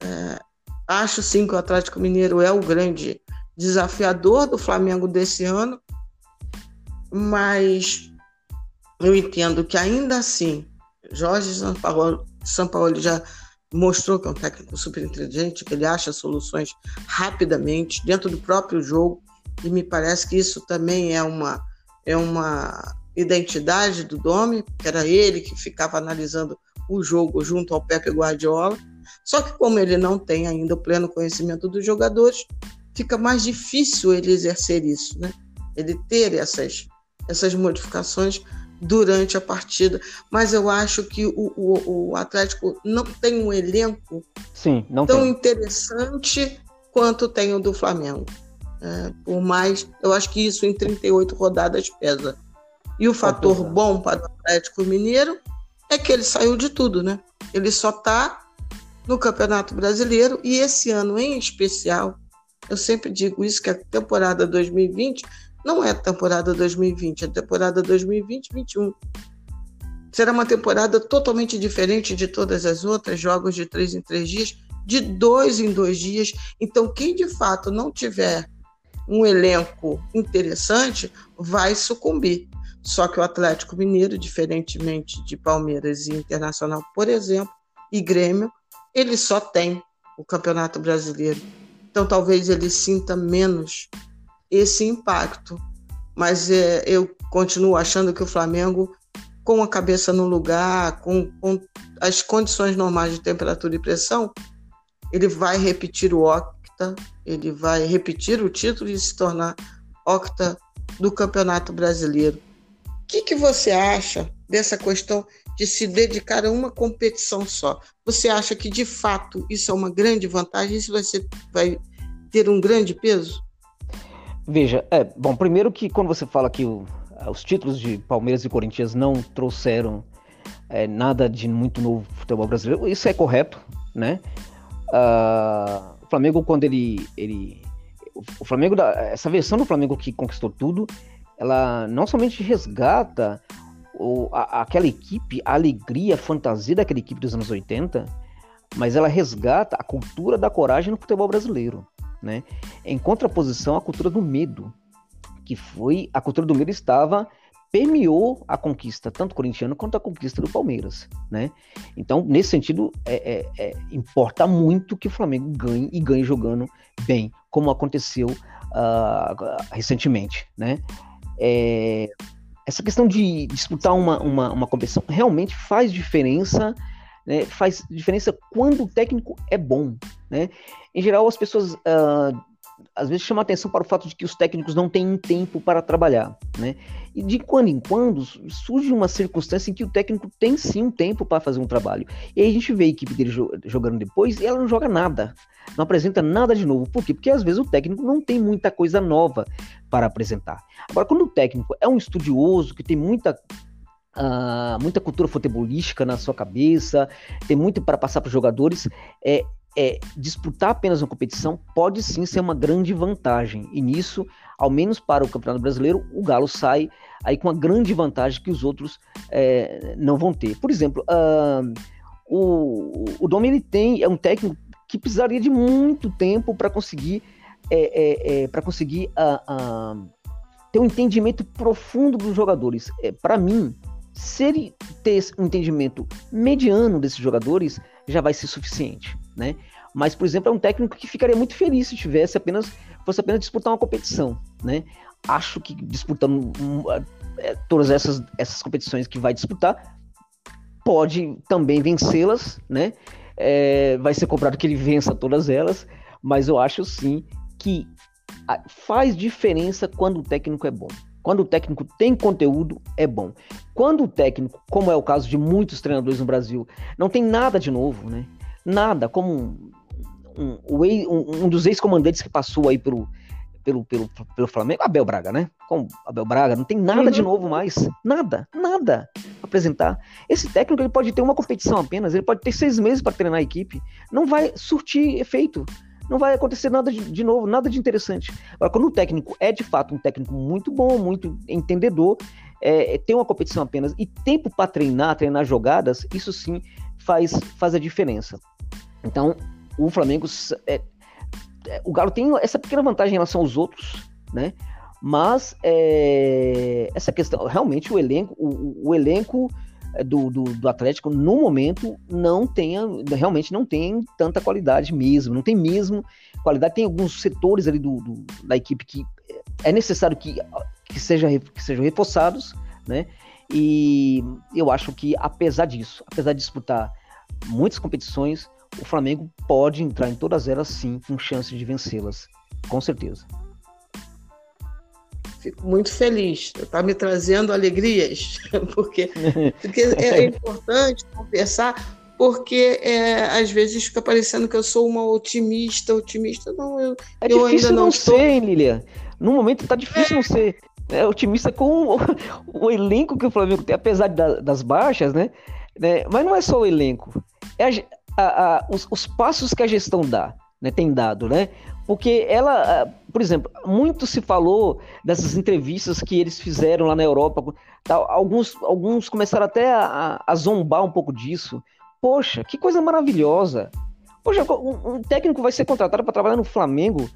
A: É, acho sim que o Atlético Mineiro é o grande desafiador do Flamengo desse ano, mas eu entendo que ainda assim, Jorge Sampaoli, já mostrou que é um técnico super inteligente, que ele acha soluções rapidamente dentro do próprio jogo, e me parece que isso também é uma, é uma identidade do Domi, que era ele que ficava analisando o jogo junto ao Pepe Guardiola. Só que como ele não tem ainda o pleno conhecimento dos jogadores, fica mais difícil ele exercer isso, né? Ele ter essas, essas modificações durante a partida, mas eu acho que o, o, o Atlético não tem um elenco
B: Sim, tão
A: tem. interessante quanto tem o do Flamengo. É, por mais, eu acho que isso em 38 rodadas pesa. E o fator bom para o Atlético Mineiro é que ele saiu de tudo, né? Ele só está no Campeonato Brasileiro e esse ano em especial, eu sempre digo isso que a temporada 2020 não é a temporada 2020, é a temporada 2020-21. Será uma temporada totalmente diferente de todas as outras, jogos de três em três dias, de dois em dois dias. Então, quem de fato não tiver um elenco interessante vai sucumbir. Só que o Atlético Mineiro, diferentemente de Palmeiras e Internacional, por exemplo, e Grêmio, ele só tem o Campeonato Brasileiro. Então talvez ele sinta menos esse impacto. Mas é, eu continuo achando que o Flamengo, com a cabeça no lugar, com, com as condições normais de temperatura e pressão, ele vai repetir o octa, ele vai repetir o título e se tornar octa do Campeonato Brasileiro. O que, que você acha dessa questão de se dedicar a uma competição só? Você acha que de fato isso é uma grande vantagem? Isso vai, ser, vai ter um grande peso?
B: Veja, é, bom, primeiro que quando você fala que o, os títulos de Palmeiras e Corinthians não trouxeram é, nada de muito novo no futebol brasileiro, isso é correto, né? Uh, o Flamengo, quando ele, ele. O Flamengo, essa versão do Flamengo que conquistou tudo, ela não somente resgata o, a, aquela equipe, a alegria, a fantasia daquela equipe dos anos 80, mas ela resgata a cultura da coragem no futebol brasileiro né? Em contraposição à cultura do medo, que foi a cultura do medo estava permeou a conquista tanto corintiano quanto a conquista do Palmeiras, né? Então, nesse sentido, é, é, é, importa muito que o Flamengo ganhe e ganhe jogando bem, como aconteceu uh, recentemente, né? É, essa questão de disputar uma, uma, uma competição realmente faz diferença né, faz diferença quando o técnico é bom. Né? Em geral, as pessoas uh, às vezes chamam atenção para o fato de que os técnicos não têm tempo para trabalhar. Né? E de quando em quando surge uma circunstância em que o técnico tem sim um tempo para fazer um trabalho. E aí a gente vê a equipe dele jogando depois e ela não joga nada. Não apresenta nada de novo. Por quê? Porque às vezes o técnico não tem muita coisa nova para apresentar. Agora, quando o técnico é um estudioso, que tem muita uh, muita cultura futebolística na sua cabeça, tem muito para passar para os jogadores. É, é, disputar apenas uma competição pode sim ser uma grande vantagem. E nisso, ao menos para o Campeonato Brasileiro, o Galo sai aí com uma grande vantagem que os outros é, não vão ter. Por exemplo, uh, o, o Domi ele tem, é um técnico que precisaria de muito tempo para conseguir é, é, é para conseguir uh, uh, ter um entendimento profundo dos jogadores. É, para mim, se ele ter um entendimento mediano desses jogadores, já vai ser suficiente, né? Mas, por exemplo, é um técnico que ficaria muito feliz se tivesse apenas fosse apenas disputar uma competição, né? Acho que disputando é, todas essas, essas competições que vai disputar, pode também vencê-las, né? É, vai ser comprado que ele vença todas elas, mas eu acho sim que faz diferença quando o técnico é bom. Quando o técnico tem conteúdo, é bom. Quando o técnico, como é o caso de muitos treinadores no Brasil, não tem nada de novo, né? Nada, como um, um, um, um dos ex-comandantes que passou aí pelo, pelo, pelo, pelo Flamengo, Abel Braga, né? Com Abel Braga, não tem nada uhum. de novo mais. Nada, nada apresentar. Esse técnico ele pode ter uma competição apenas, ele pode ter seis meses para treinar a equipe. Não vai surtir efeito. Não vai acontecer nada de, de novo, nada de interessante. Agora, quando o técnico é de fato um técnico muito bom, muito entendedor, é, tem uma competição apenas e tempo para treinar, treinar jogadas, isso sim faz, faz a diferença. Então, o Flamengo é, é, o Galo tem essa pequena vantagem em relação aos outros, né? Mas é, essa questão, realmente o elenco, o, o elenco é, do, do, do, Atlético no momento não tem, realmente não tem tanta qualidade mesmo, não tem mesmo qualidade. Tem alguns setores ali do, do da equipe que é necessário que, que, seja, que sejam reforçados, né? E eu acho que apesar disso, apesar de disputar muitas competições, o Flamengo pode entrar em todas elas sim, com chance de vencê-las, com certeza.
A: Fico muito feliz, está me trazendo alegrias, porque, porque é importante conversar, porque é, às vezes fica parecendo que eu sou uma otimista, otimista, não, eu,
B: é
A: eu
B: difícil não, não ser, hein, Lilian? No momento está difícil é. não ser é, otimista com o, o, elenco que o Flamengo tem, apesar da, das baixas, né? né? Mas não é só o elenco, é a, a, a, os, os, passos que a gestão dá, né, tem dado, né? Porque ela, por exemplo, muito se falou dessas entrevistas que eles fizeram lá na Europa. Tal, alguns, alguns começaram até a, a zombar um pouco disso. Poxa, que coisa maravilhosa! Poxa, um, um técnico vai ser contratado para trabalhar no Flamengo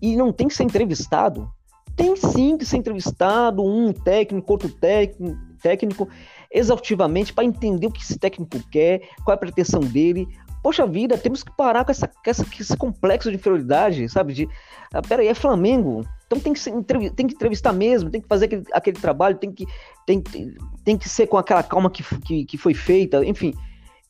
B: e não tem que ser entrevistado? Tem sim que ser entrevistado, um técnico, outro técnico, técnico exaustivamente para entender o que esse técnico quer, qual é a pretensão dele, poxa vida, temos que parar com, essa, essa, esse complexo de inferioridade, sabe? De, ah, peraí, é Flamengo, então tem que, ser, tem que entrevistar mesmo, tem que fazer aquele, aquele trabalho, tem que, tem, tem que ser com aquela calma que, que, que foi feita, enfim.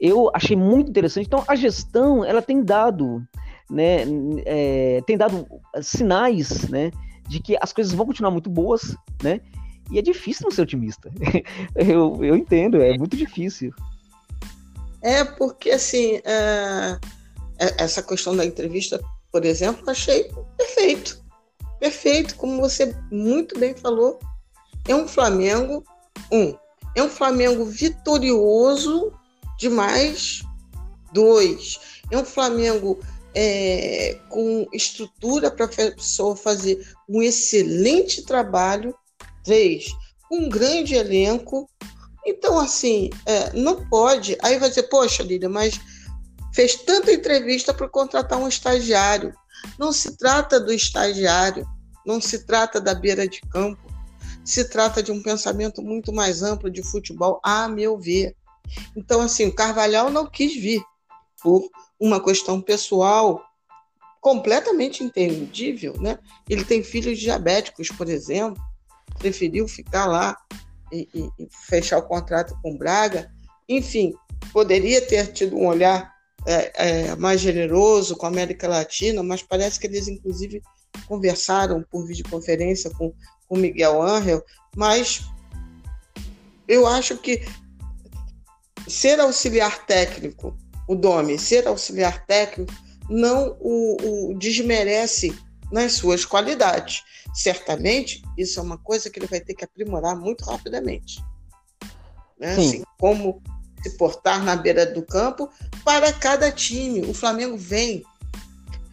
B: Eu achei muito interessante. Então, a gestão, ela tem dado, né, é, tem dado sinais, né, de que as coisas vão continuar muito boas, né, e é difícil não ser otimista. eu, eu entendo, é muito difícil.
A: É porque, assim, é, é... essa questão da entrevista, por exemplo, achei perfeito. Perfeito, como você muito bem falou. É um Flamengo, um, é um Flamengo vitorioso demais, dois, é um Flamengo é, com estrutura para a pessoa fazer um excelente trabalho, três, um grande elenco, então, assim, é, não pode. Aí vai dizer, poxa, Lília, mas fez tanta entrevista para contratar um estagiário. Não se trata do estagiário, não se trata da beira de campo, se trata de um pensamento muito mais amplo de futebol, a meu ver. Então, assim, o Carvalhal não quis vir por uma questão pessoal completamente entendível, né? Ele tem filhos diabéticos, por exemplo, preferiu ficar lá e, e, fechar o contrato com o Braga. Enfim, poderia ter tido um olhar é, é, mais generoso com a América Latina, mas parece que eles, inclusive, conversaram por videoconferência com o Miguel Ángel, mas eu acho que ser auxiliar técnico, o Domi, ser auxiliar técnico, não o, o desmerece nas suas qualidades certamente isso é uma coisa que ele vai ter que aprimorar muito rapidamente. Né? Assim, como se portar na beira do campo para cada time. O Flamengo vem,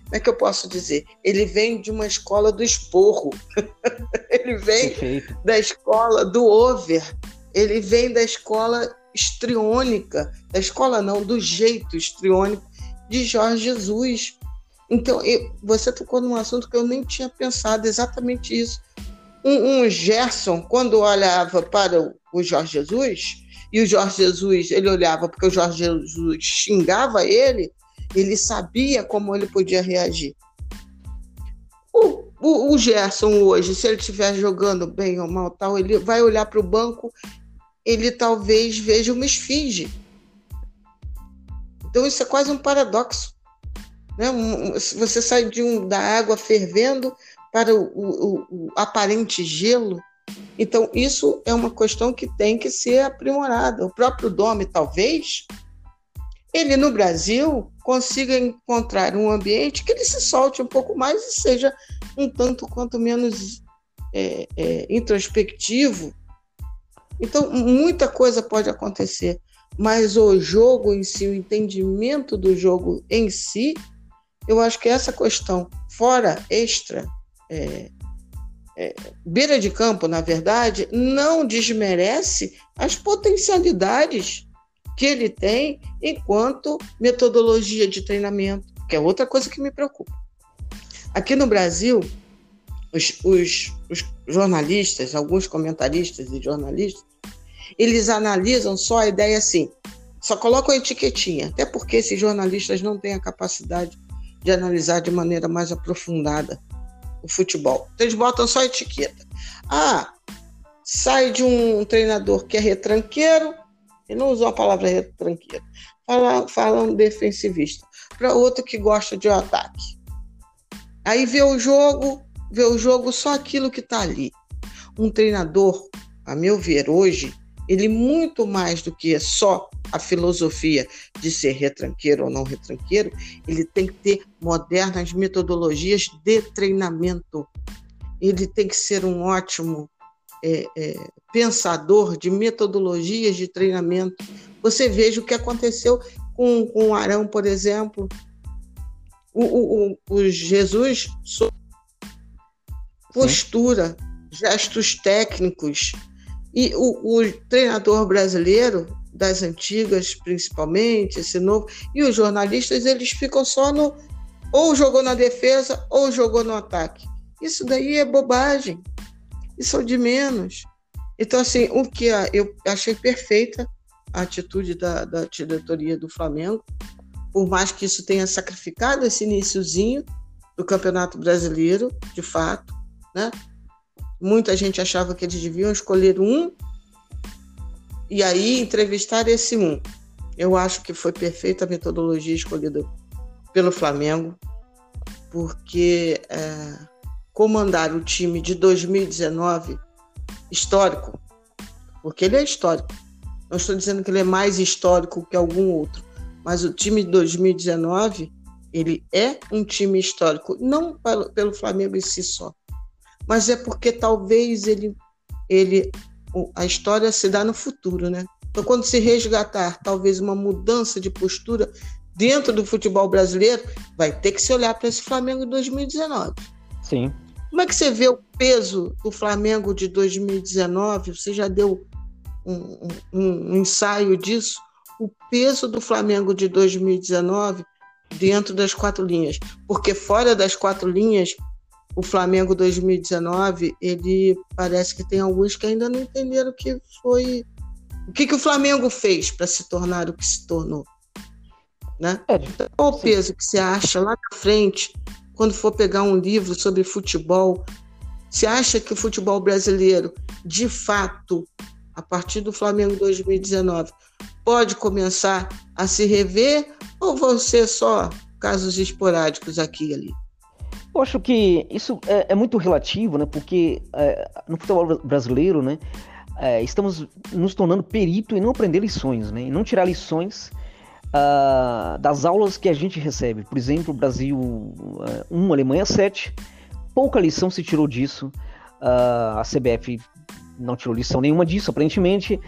A: como é que eu posso dizer? Ele vem de uma escola do esporro, ele vem Perfeito. da escola do over, ele vem da escola estriônica, da escola não, do jeito estriônico. de Jorge Jesus. Então, eu, você tocou num assunto que eu nem tinha pensado, exatamente isso. Um, um Gerson, quando olhava para o, Jorge Jesus, e o Jorge Jesus, ele olhava porque o Jorge Jesus xingava ele, ele sabia como ele podia reagir. O, o, o Gerson hoje, se ele estiver jogando bem ou mal, tal, ele vai olhar para o banco, ele talvez veja uma esfinge. Então isso é quase um paradoxo. Né? Um, você sai de um, da água fervendo para o, o, o aparente gelo. Então, isso é uma questão que tem que ser aprimorada. O próprio Dome, talvez, ele no Brasil consiga encontrar um ambiente que ele se solte um pouco mais e seja um tanto quanto menos é, é, introspectivo. Então, muita coisa pode acontecer, mas o jogo em si, o entendimento do jogo em si, eu acho que essa questão, fora extra, é, é, beira de campo, na verdade, não desmerece as potencialidades que ele tem enquanto metodologia de treinamento, que é outra coisa que me preocupa. Aqui no Brasil, os, os, os jornalistas, alguns comentaristas e jornalistas, eles analisam só a ideia assim, só colocam a etiquetinha, até porque esses jornalistas não têm a capacidade de analisar de maneira mais aprofundada o futebol. Então, eles botam só etiqueta. Ah, sai de um treinador que é retranqueiro, ele não usou a palavra retranqueiro, fala, fala um defensivista, para outro que gosta de um ataque. Aí vê o jogo, vê o jogo só aquilo que está ali. Um treinador, a meu ver, hoje, ele muito mais do que só a filosofia de ser retranqueiro ou não retranqueiro, ele tem que ter modernas metodologias de treinamento. Ele tem que ser um ótimo é, é, pensador de metodologias de treinamento. Você veja o que aconteceu com, com o Arão, por exemplo. O, o, o Jesus, postura, gestos técnicos. E o, o treinador brasileiro, das antigas principalmente, esse novo, e os jornalistas, eles ficam só no ou jogou na defesa ou jogou no ataque. Isso daí é bobagem. Isso é de menos. Então, assim, o que eu achei perfeita a atitude da, da diretoria do Flamengo, por mais que isso tenha sacrificado esse iníciozinho do Campeonato Brasileiro, de fato, né? Muita gente achava que eles deviam escolher um e aí entrevistar esse um. Eu acho que foi perfeita a metodologia escolhida pelo Flamengo, porque é, comandar o time de 2019 histórico, porque ele é histórico. Não estou dizendo que ele é mais histórico que algum outro, mas o time de 2019 ele é um time histórico, não pelo Flamengo em si só, mas é porque talvez ele, ele a história se dá no futuro, né? Então, quando se resgatar talvez uma mudança de postura dentro do futebol brasileiro, vai ter que se olhar para esse Flamengo de 2019.
B: Sim.
A: Como é que você vê o peso do Flamengo de 2019? Você já deu um, um, um ensaio disso? O peso do Flamengo de 2019 dentro das quatro linhas. Porque fora das quatro linhas, o Flamengo 2019, ele parece que tem alguns que ainda não entenderam o que foi. O que, que o Flamengo fez para se tornar o que se tornou. Né? É, então, qual o peso que você acha lá na frente, quando for pegar um livro sobre futebol? Você acha que o futebol brasileiro, de fato, a partir do Flamengo 2019, pode começar a se rever ou vão ser só casos esporádicos aqui e ali?
B: Eu acho que isso é, é muito relativo, né? Porque é, no futebol brasileiro, né? É, estamos nos tornando perito em não aprender lições, né? E não tirar lições uh, das aulas que a gente recebe. Por exemplo, Brasil 1, uh, Alemanha 7. Pouca lição se tirou disso. Uh, a CBF não tirou lição nenhuma disso, aparentemente.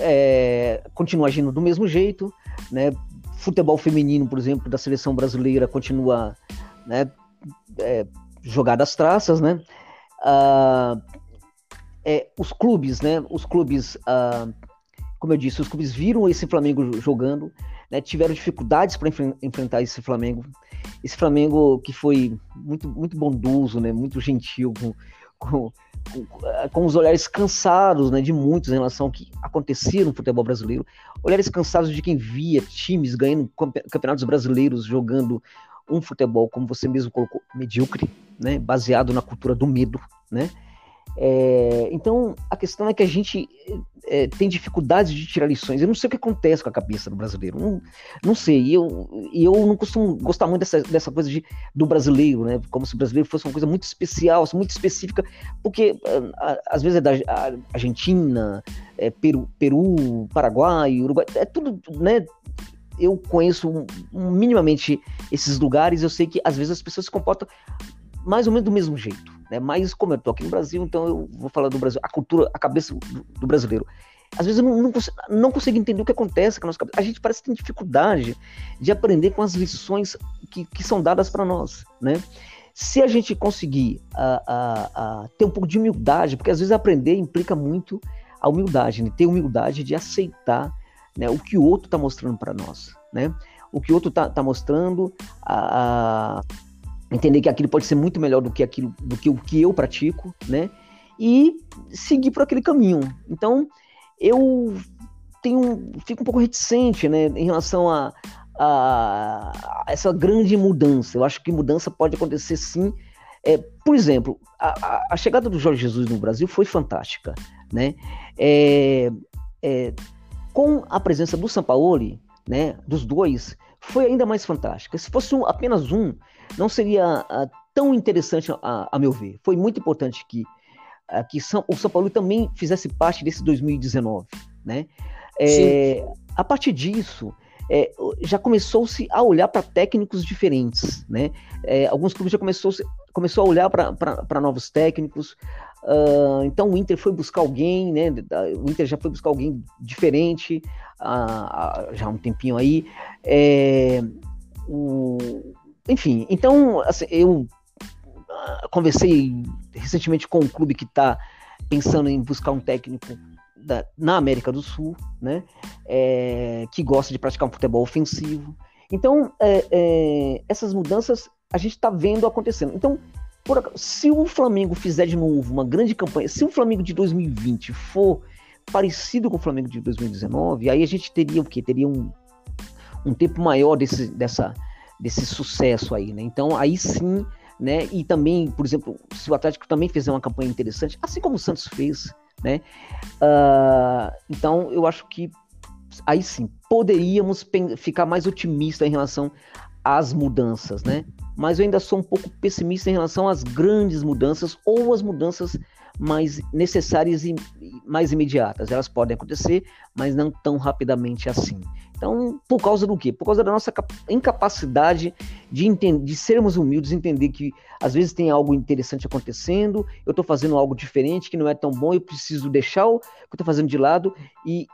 B: É, continua agindo do mesmo jeito, né? Futebol feminino, por exemplo, da seleção brasileira continua né, é, jogado às traças, né? Ah, é, os clubes, né? Os clubes, ah, como eu disse, os clubes viram esse Flamengo jogando, né, tiveram dificuldades para enfrentar esse Flamengo. Esse Flamengo que foi muito, muito bondoso, né, muito gentil, com, com, com, os olhares cansados né, de muitos em relação ao que acontecia no futebol brasileiro. Olhares cansados de quem via times ganhando campeonatos brasileiros, jogando um futebol, como você mesmo colocou, medíocre, né, baseado na cultura do medo. Né? É, então, a questão é que a gente é, tem dificuldades de tirar lições. Eu não sei o que acontece com a cabeça do brasileiro. Não, não sei. E eu, eu não costumo gostar muito dessa, dessa coisa de, do brasileiro, né? Como se o brasileiro fosse uma coisa muito especial, muito específica, porque às vezes é da Argentina, é Peru, Peru, Paraguai, Uruguai, é tudo, né? Eu conheço minimamente esses lugares, eu sei que às vezes as pessoas se comportam mais ou menos do mesmo jeito. Né? Mas como eu tô aqui no Brasil, então eu vou falar do Brasil, a cultura, a cabeça do, do brasileiro. Às vezes eu não, não, consigo, não, consigo, entender o que acontece com a nossa cabeça. A gente parece que tem dificuldade de aprender com as lições que, que são dadas para nós, né? Se a gente conseguir ter um pouco de humildade, porque às vezes aprender implica muito a humildade, né? ter humildade de aceitar né, o que o outro está mostrando para nós, né? O que o outro está tá mostrando, a, a entender que aquilo pode ser muito melhor do que aquilo, do que o que eu pratico, né? E seguir por aquele caminho. Então, eu tenho, fico um pouco reticente, né, em relação a, a, essa grande mudança. Eu acho que mudança pode acontecer sim. É, por exemplo, a, a, chegada do Jorge Jesus no Brasil foi fantástica, né? É, é, com a presença do Sampaoli, né, dos dois, foi ainda mais fantástica. Se fosse um, apenas um, não seria uh, tão interessante a, a, meu ver. Foi muito importante que, uh, que São, o São Paulo também fizesse parte desse 2019, né? É, a partir disso, é, já começou-se a olhar para técnicos diferentes, né? É, alguns clubes já começou, começou a olhar para novos técnicos. Uh, então o Inter foi buscar alguém, né? O Inter já foi buscar alguém diferente uh, já há um tempinho aí. É, o, enfim, então, assim, eu ah, conversei recentemente com um clube que está pensando em buscar um técnico da, na América do Sul, né? É, que gosta de praticar um futebol ofensivo. Então, é, é, essas mudanças a gente está vendo acontecendo. Então, por, se o Flamengo fizer de novo uma grande campanha, se o Flamengo de 2020 for parecido com o Flamengo de 2019, aí a gente teria o quê? Teria um, um tempo maior desse, dessa, desse sucesso aí, né? Então aí sim, né? E também, por exemplo, se o Atlético também fizer uma campanha interessante, assim como o Santos fez, né? Uh, então eu acho que aí sim poderíamos ficar mais otimista em relação às mudanças, né? Mas eu ainda sou um pouco pessimista em relação às grandes mudanças ou as mudanças mais necessárias e mais imediatas. Elas podem acontecer, mas não tão rapidamente assim. Então, por causa do quê? Por causa da nossa incapacidade de, entender, de sermos humildes, entender que às vezes tem algo interessante acontecendo, eu estou fazendo algo diferente que não é tão bom, eu preciso deixar o que eu estou fazendo de lado e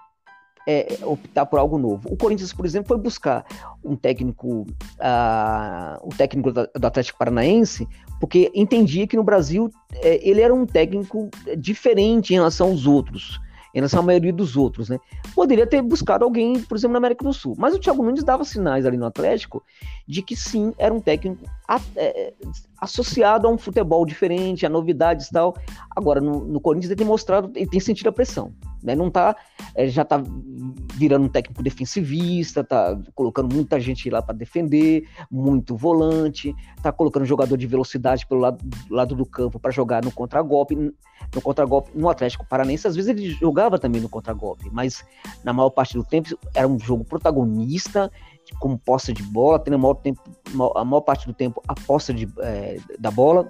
B: é, optar por algo novo. O Corinthians, por exemplo, foi buscar um técnico, uh, um técnico do Atlético Paranaense, porque entendia que no Brasil é, ele era um técnico diferente em relação aos outros em maioria dos outros, né? Poderia ter buscado alguém, por exemplo, na América do Sul. Mas o Thiago Nunes dava sinais ali no Atlético de que sim, era um técnico a, é, associado a um futebol diferente, a novidades e tal. Agora, no, no Corinthians ele tem mostrado, ele tem sentido a pressão. Né? Não tá, é, já tá virando um técnico defensivista, tá colocando muita gente lá para defender, muito volante, tá colocando jogador de velocidade pelo lado, lado do campo para jogar no contragolpe, no contragolpe no Atlético Paranense, às vezes ele jogava também no contragolpe, mas na maior parte do tempo era um jogo protagonista, com posse de bola, tendo a maior, tempo, a maior parte do tempo a posse de, é, da bola,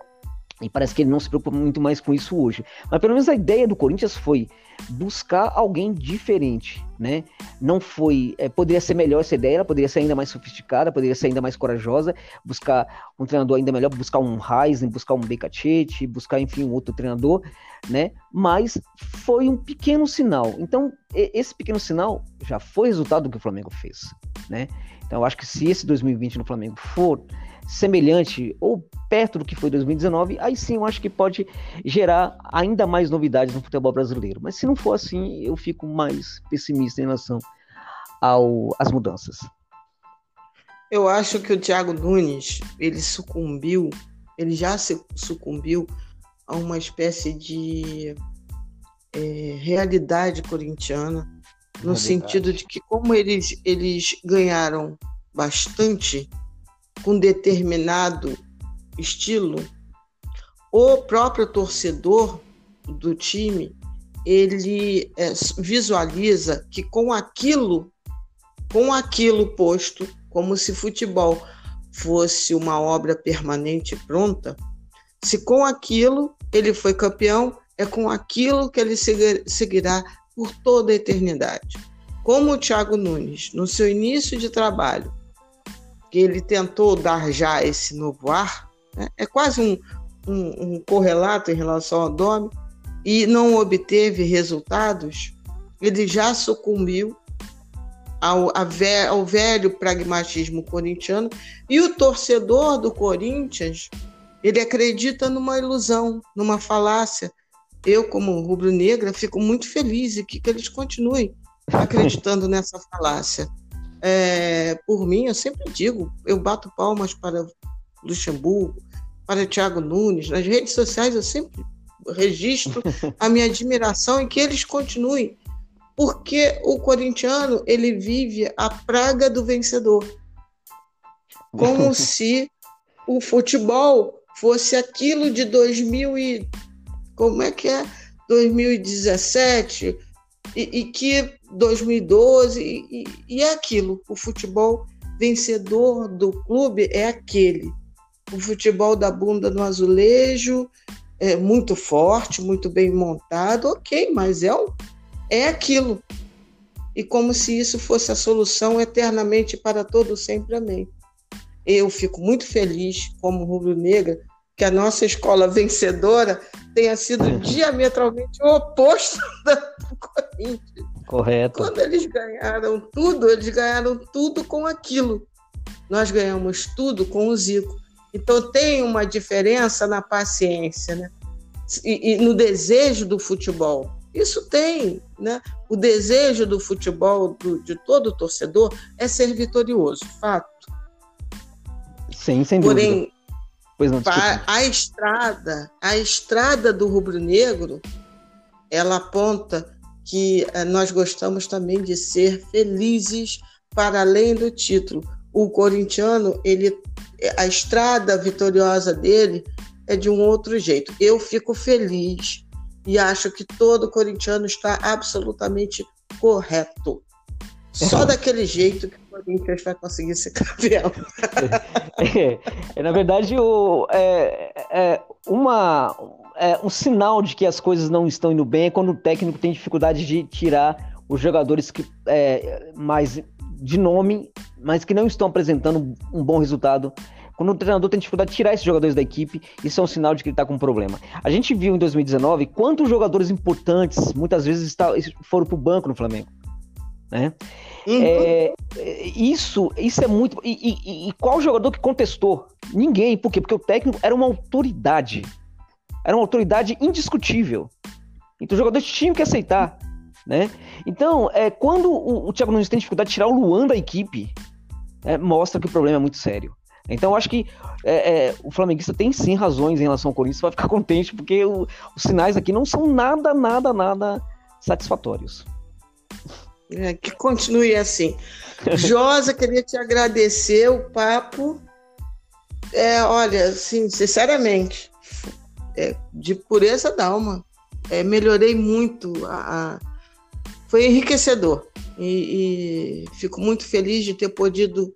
B: e parece que ele não se preocupa muito mais com isso hoje. Mas pelo menos a ideia do Corinthians foi buscar alguém diferente, né? Não foi. É, poderia ser melhor essa ideia, ela poderia ser ainda mais sofisticada, poderia ser ainda mais corajosa, buscar um treinador ainda melhor, buscar um Heisen, buscar um Becachete, buscar, enfim, um outro treinador, né? Mas foi um pequeno sinal. Então, esse pequeno sinal já foi resultado do que o Flamengo fez, né? Então, eu acho que se esse 2020 no Flamengo for semelhante ou perto do que foi 2019, aí sim eu acho que pode gerar ainda mais novidades no futebol brasileiro. Mas se não for assim, eu fico mais pessimista em relação ao, às mudanças.
A: Eu acho que o Thiago Nunes, ele sucumbiu, ele já sucumbiu a uma espécie de é, realidade corintiana, no sentido de que como eles, eles ganharam bastante com determinado estilo, o próprio torcedor do time ele é, visualiza que com aquilo, com aquilo posto, como se futebol fosse uma obra permanente pronta, se com aquilo ele foi campeão, é com aquilo que ele seguirá por toda a eternidade. Como o Thiago Nunes, no seu início de trabalho, que ele tentou dar já esse novo ar, né? é quase um, um, um, correlato em relação ao Domi, e não obteve resultados, ele já sucumbiu ao, ao velho pragmatismo corintiano, e o torcedor do Corinthians, ele acredita numa ilusão, numa falácia, eu, como rubro-negra, fico muito feliz e que, que eles continuem acreditando nessa falácia. É, por mim, eu sempre digo, eu bato palmas para Luxemburgo, para Thiago Nunes. Nas redes sociais eu sempre registro a minha admiração e que eles continuem, porque o corintiano ele vive a praga do vencedor, como se o futebol fosse aquilo de 2000 e como é que é 2017 e, e que 2012 e, e é aquilo. O futebol vencedor do clube é aquele. O futebol da bunda no azulejo é muito forte, muito bem montado, ok, mas é, é aquilo. E como se isso fosse a solução eternamente para todo sempre, amém. Eu fico muito feliz, como rubro-negra, que a nossa escola vencedora tenha sido diametralmente o oposto da do Corinthians.
B: Correto.
A: Quando eles ganharam tudo, eles ganharam tudo com aquilo. Nós ganhamos tudo com o Zico. Então tem uma diferença na paciência, né? E, e no desejo do futebol. Isso tem, né? O desejo do futebol do, de todo torcedor é ser vitorioso, fato.
B: Sim, sem dúvida.
A: Porém, não, a estrada, a estrada do rubro-negro, ela aponta que eh, nós gostamos também de ser felizes para além do título. O corintiano, ele, a estrada vitoriosa dele é de um outro jeito. Eu fico feliz e acho que todo corintiano está absolutamente correto. Só daquele jeito que o Corinthians vai conseguir ser campeão.
B: é, é, na verdade, o, é, é uma, é, um sinal de que as coisas não estão indo bem é quando o técnico tem dificuldade de tirar os jogadores que é, mais de nome, mas que não estão apresentando um bom resultado. Quando o treinador tem dificuldade de tirar esses jogadores da equipe, isso é um sinal de que ele está com um problema. A gente viu em 2019 quantos jogadores importantes muitas vezes está, foram para o banco no Flamengo. Né? Uhum. É, isso, isso é muito. E, e, e, qual jogador que contestou? Ninguém. Por quê? Porque o técnico era uma autoridade. Era uma autoridade indiscutível. Então os jogadores tinham que aceitar. Né? Então, é, quando o, o Thiago Nunes tem dificuldade de tirar o Luan da equipe, é, mostra que o problema é muito sério. Então, eu acho que é, é, o flamenguista tem sim razões em relação ao Corinthians, vai ficar contente, porque o, os sinais aqui não são nada, nada, nada satisfatórios.
A: É, que continue assim. Josa, queria te agradecer o papo. É, olha, assim, sinceramente, é, de pureza d'alma, é, melhorei muito. A, a, foi enriquecedor. E, e, fico muito feliz de ter podido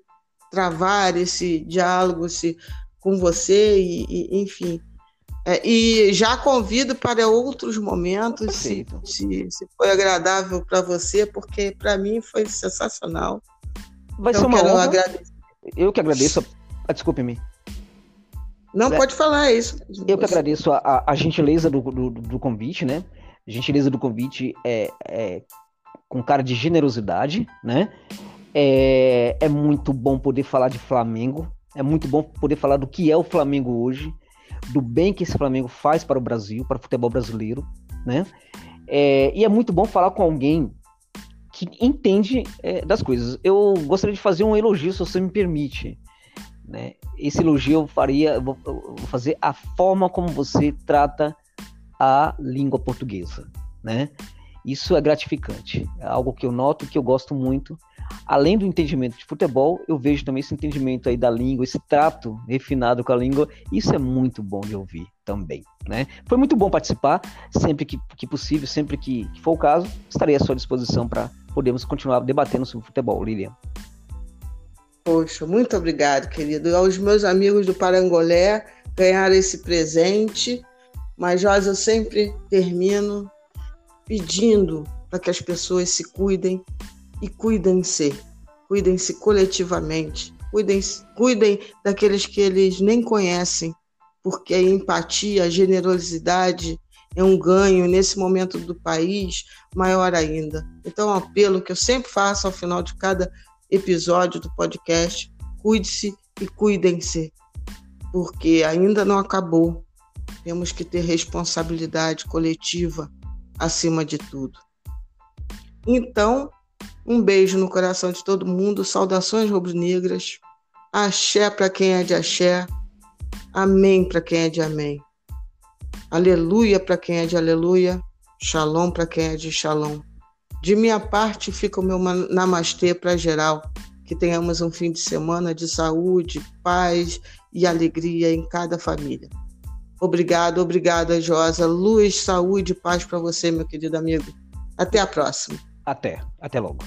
A: travar esse diálogo esse, com você, e, e enfim. É, e já convido para outros momentos, se, se, se, foi agradável para você, porque para mim foi sensacional.
B: Vai então, ser uma honra. Agradecer. Eu que agradeço. Ah, Desculpe-me.
A: Não, é, pode falar isso.
B: Eu que agradeço a, a gentileza do, do, do, convite, né? A gentileza do convite é, é com cara de generosidade, né? É, é muito bom poder falar de Flamengo, É muito bom poder falar do que é o Flamengo hoje, do bem que esse Flamengo faz para o Brasil, para o futebol brasileiro, né? É, e é muito bom falar com alguém que entende é, das coisas. Eu gostaria de fazer um elogio, se você me permite. Né? Esse elogio eu faria, eu vou, fazer a forma como você trata a língua portuguesa, né? Isso é gratificante, é algo que eu noto que eu gosto muito. Além do entendimento de futebol, eu vejo também esse entendimento aí da língua, esse trato refinado com a língua. Isso é muito bom de ouvir também, né? Foi muito bom participar, sempre que, que possível, sempre que, que for o caso, estarei à sua disposição para podermos continuar debatendo sobre futebol, Lilian.
A: Poxa, muito obrigado, querido. Aos meus amigos do Parangolé ganharam esse presente, mas Josa, eu sempre termino pedindo para que as pessoas se cuidem e cuidem-se, cuidem-se coletivamente, cuidem, cuidem daqueles que eles nem conhecem, porque a empatia, a generosidade é um ganho nesse momento do país maior ainda. Então, é um apelo que eu sempre faço ao final de cada episódio do podcast: cuide-se e cuidem-se, porque ainda não acabou. Temos que ter responsabilidade coletiva acima de tudo. Então, um beijo no coração de todo mundo, saudações rubro-negras, axé para quem é de axé, amém para quem é de amém, aleluia para quem é de aleluia, shalom para quem é de shalom. De minha parte fica o meu namastê para geral, que tenhamos um fim de semana de saúde, paz e alegria em cada família. Obrigado, obrigada, Josa. Luz, saúde e paz para você, meu querido amigo. Até a próxima.
B: Até, até logo.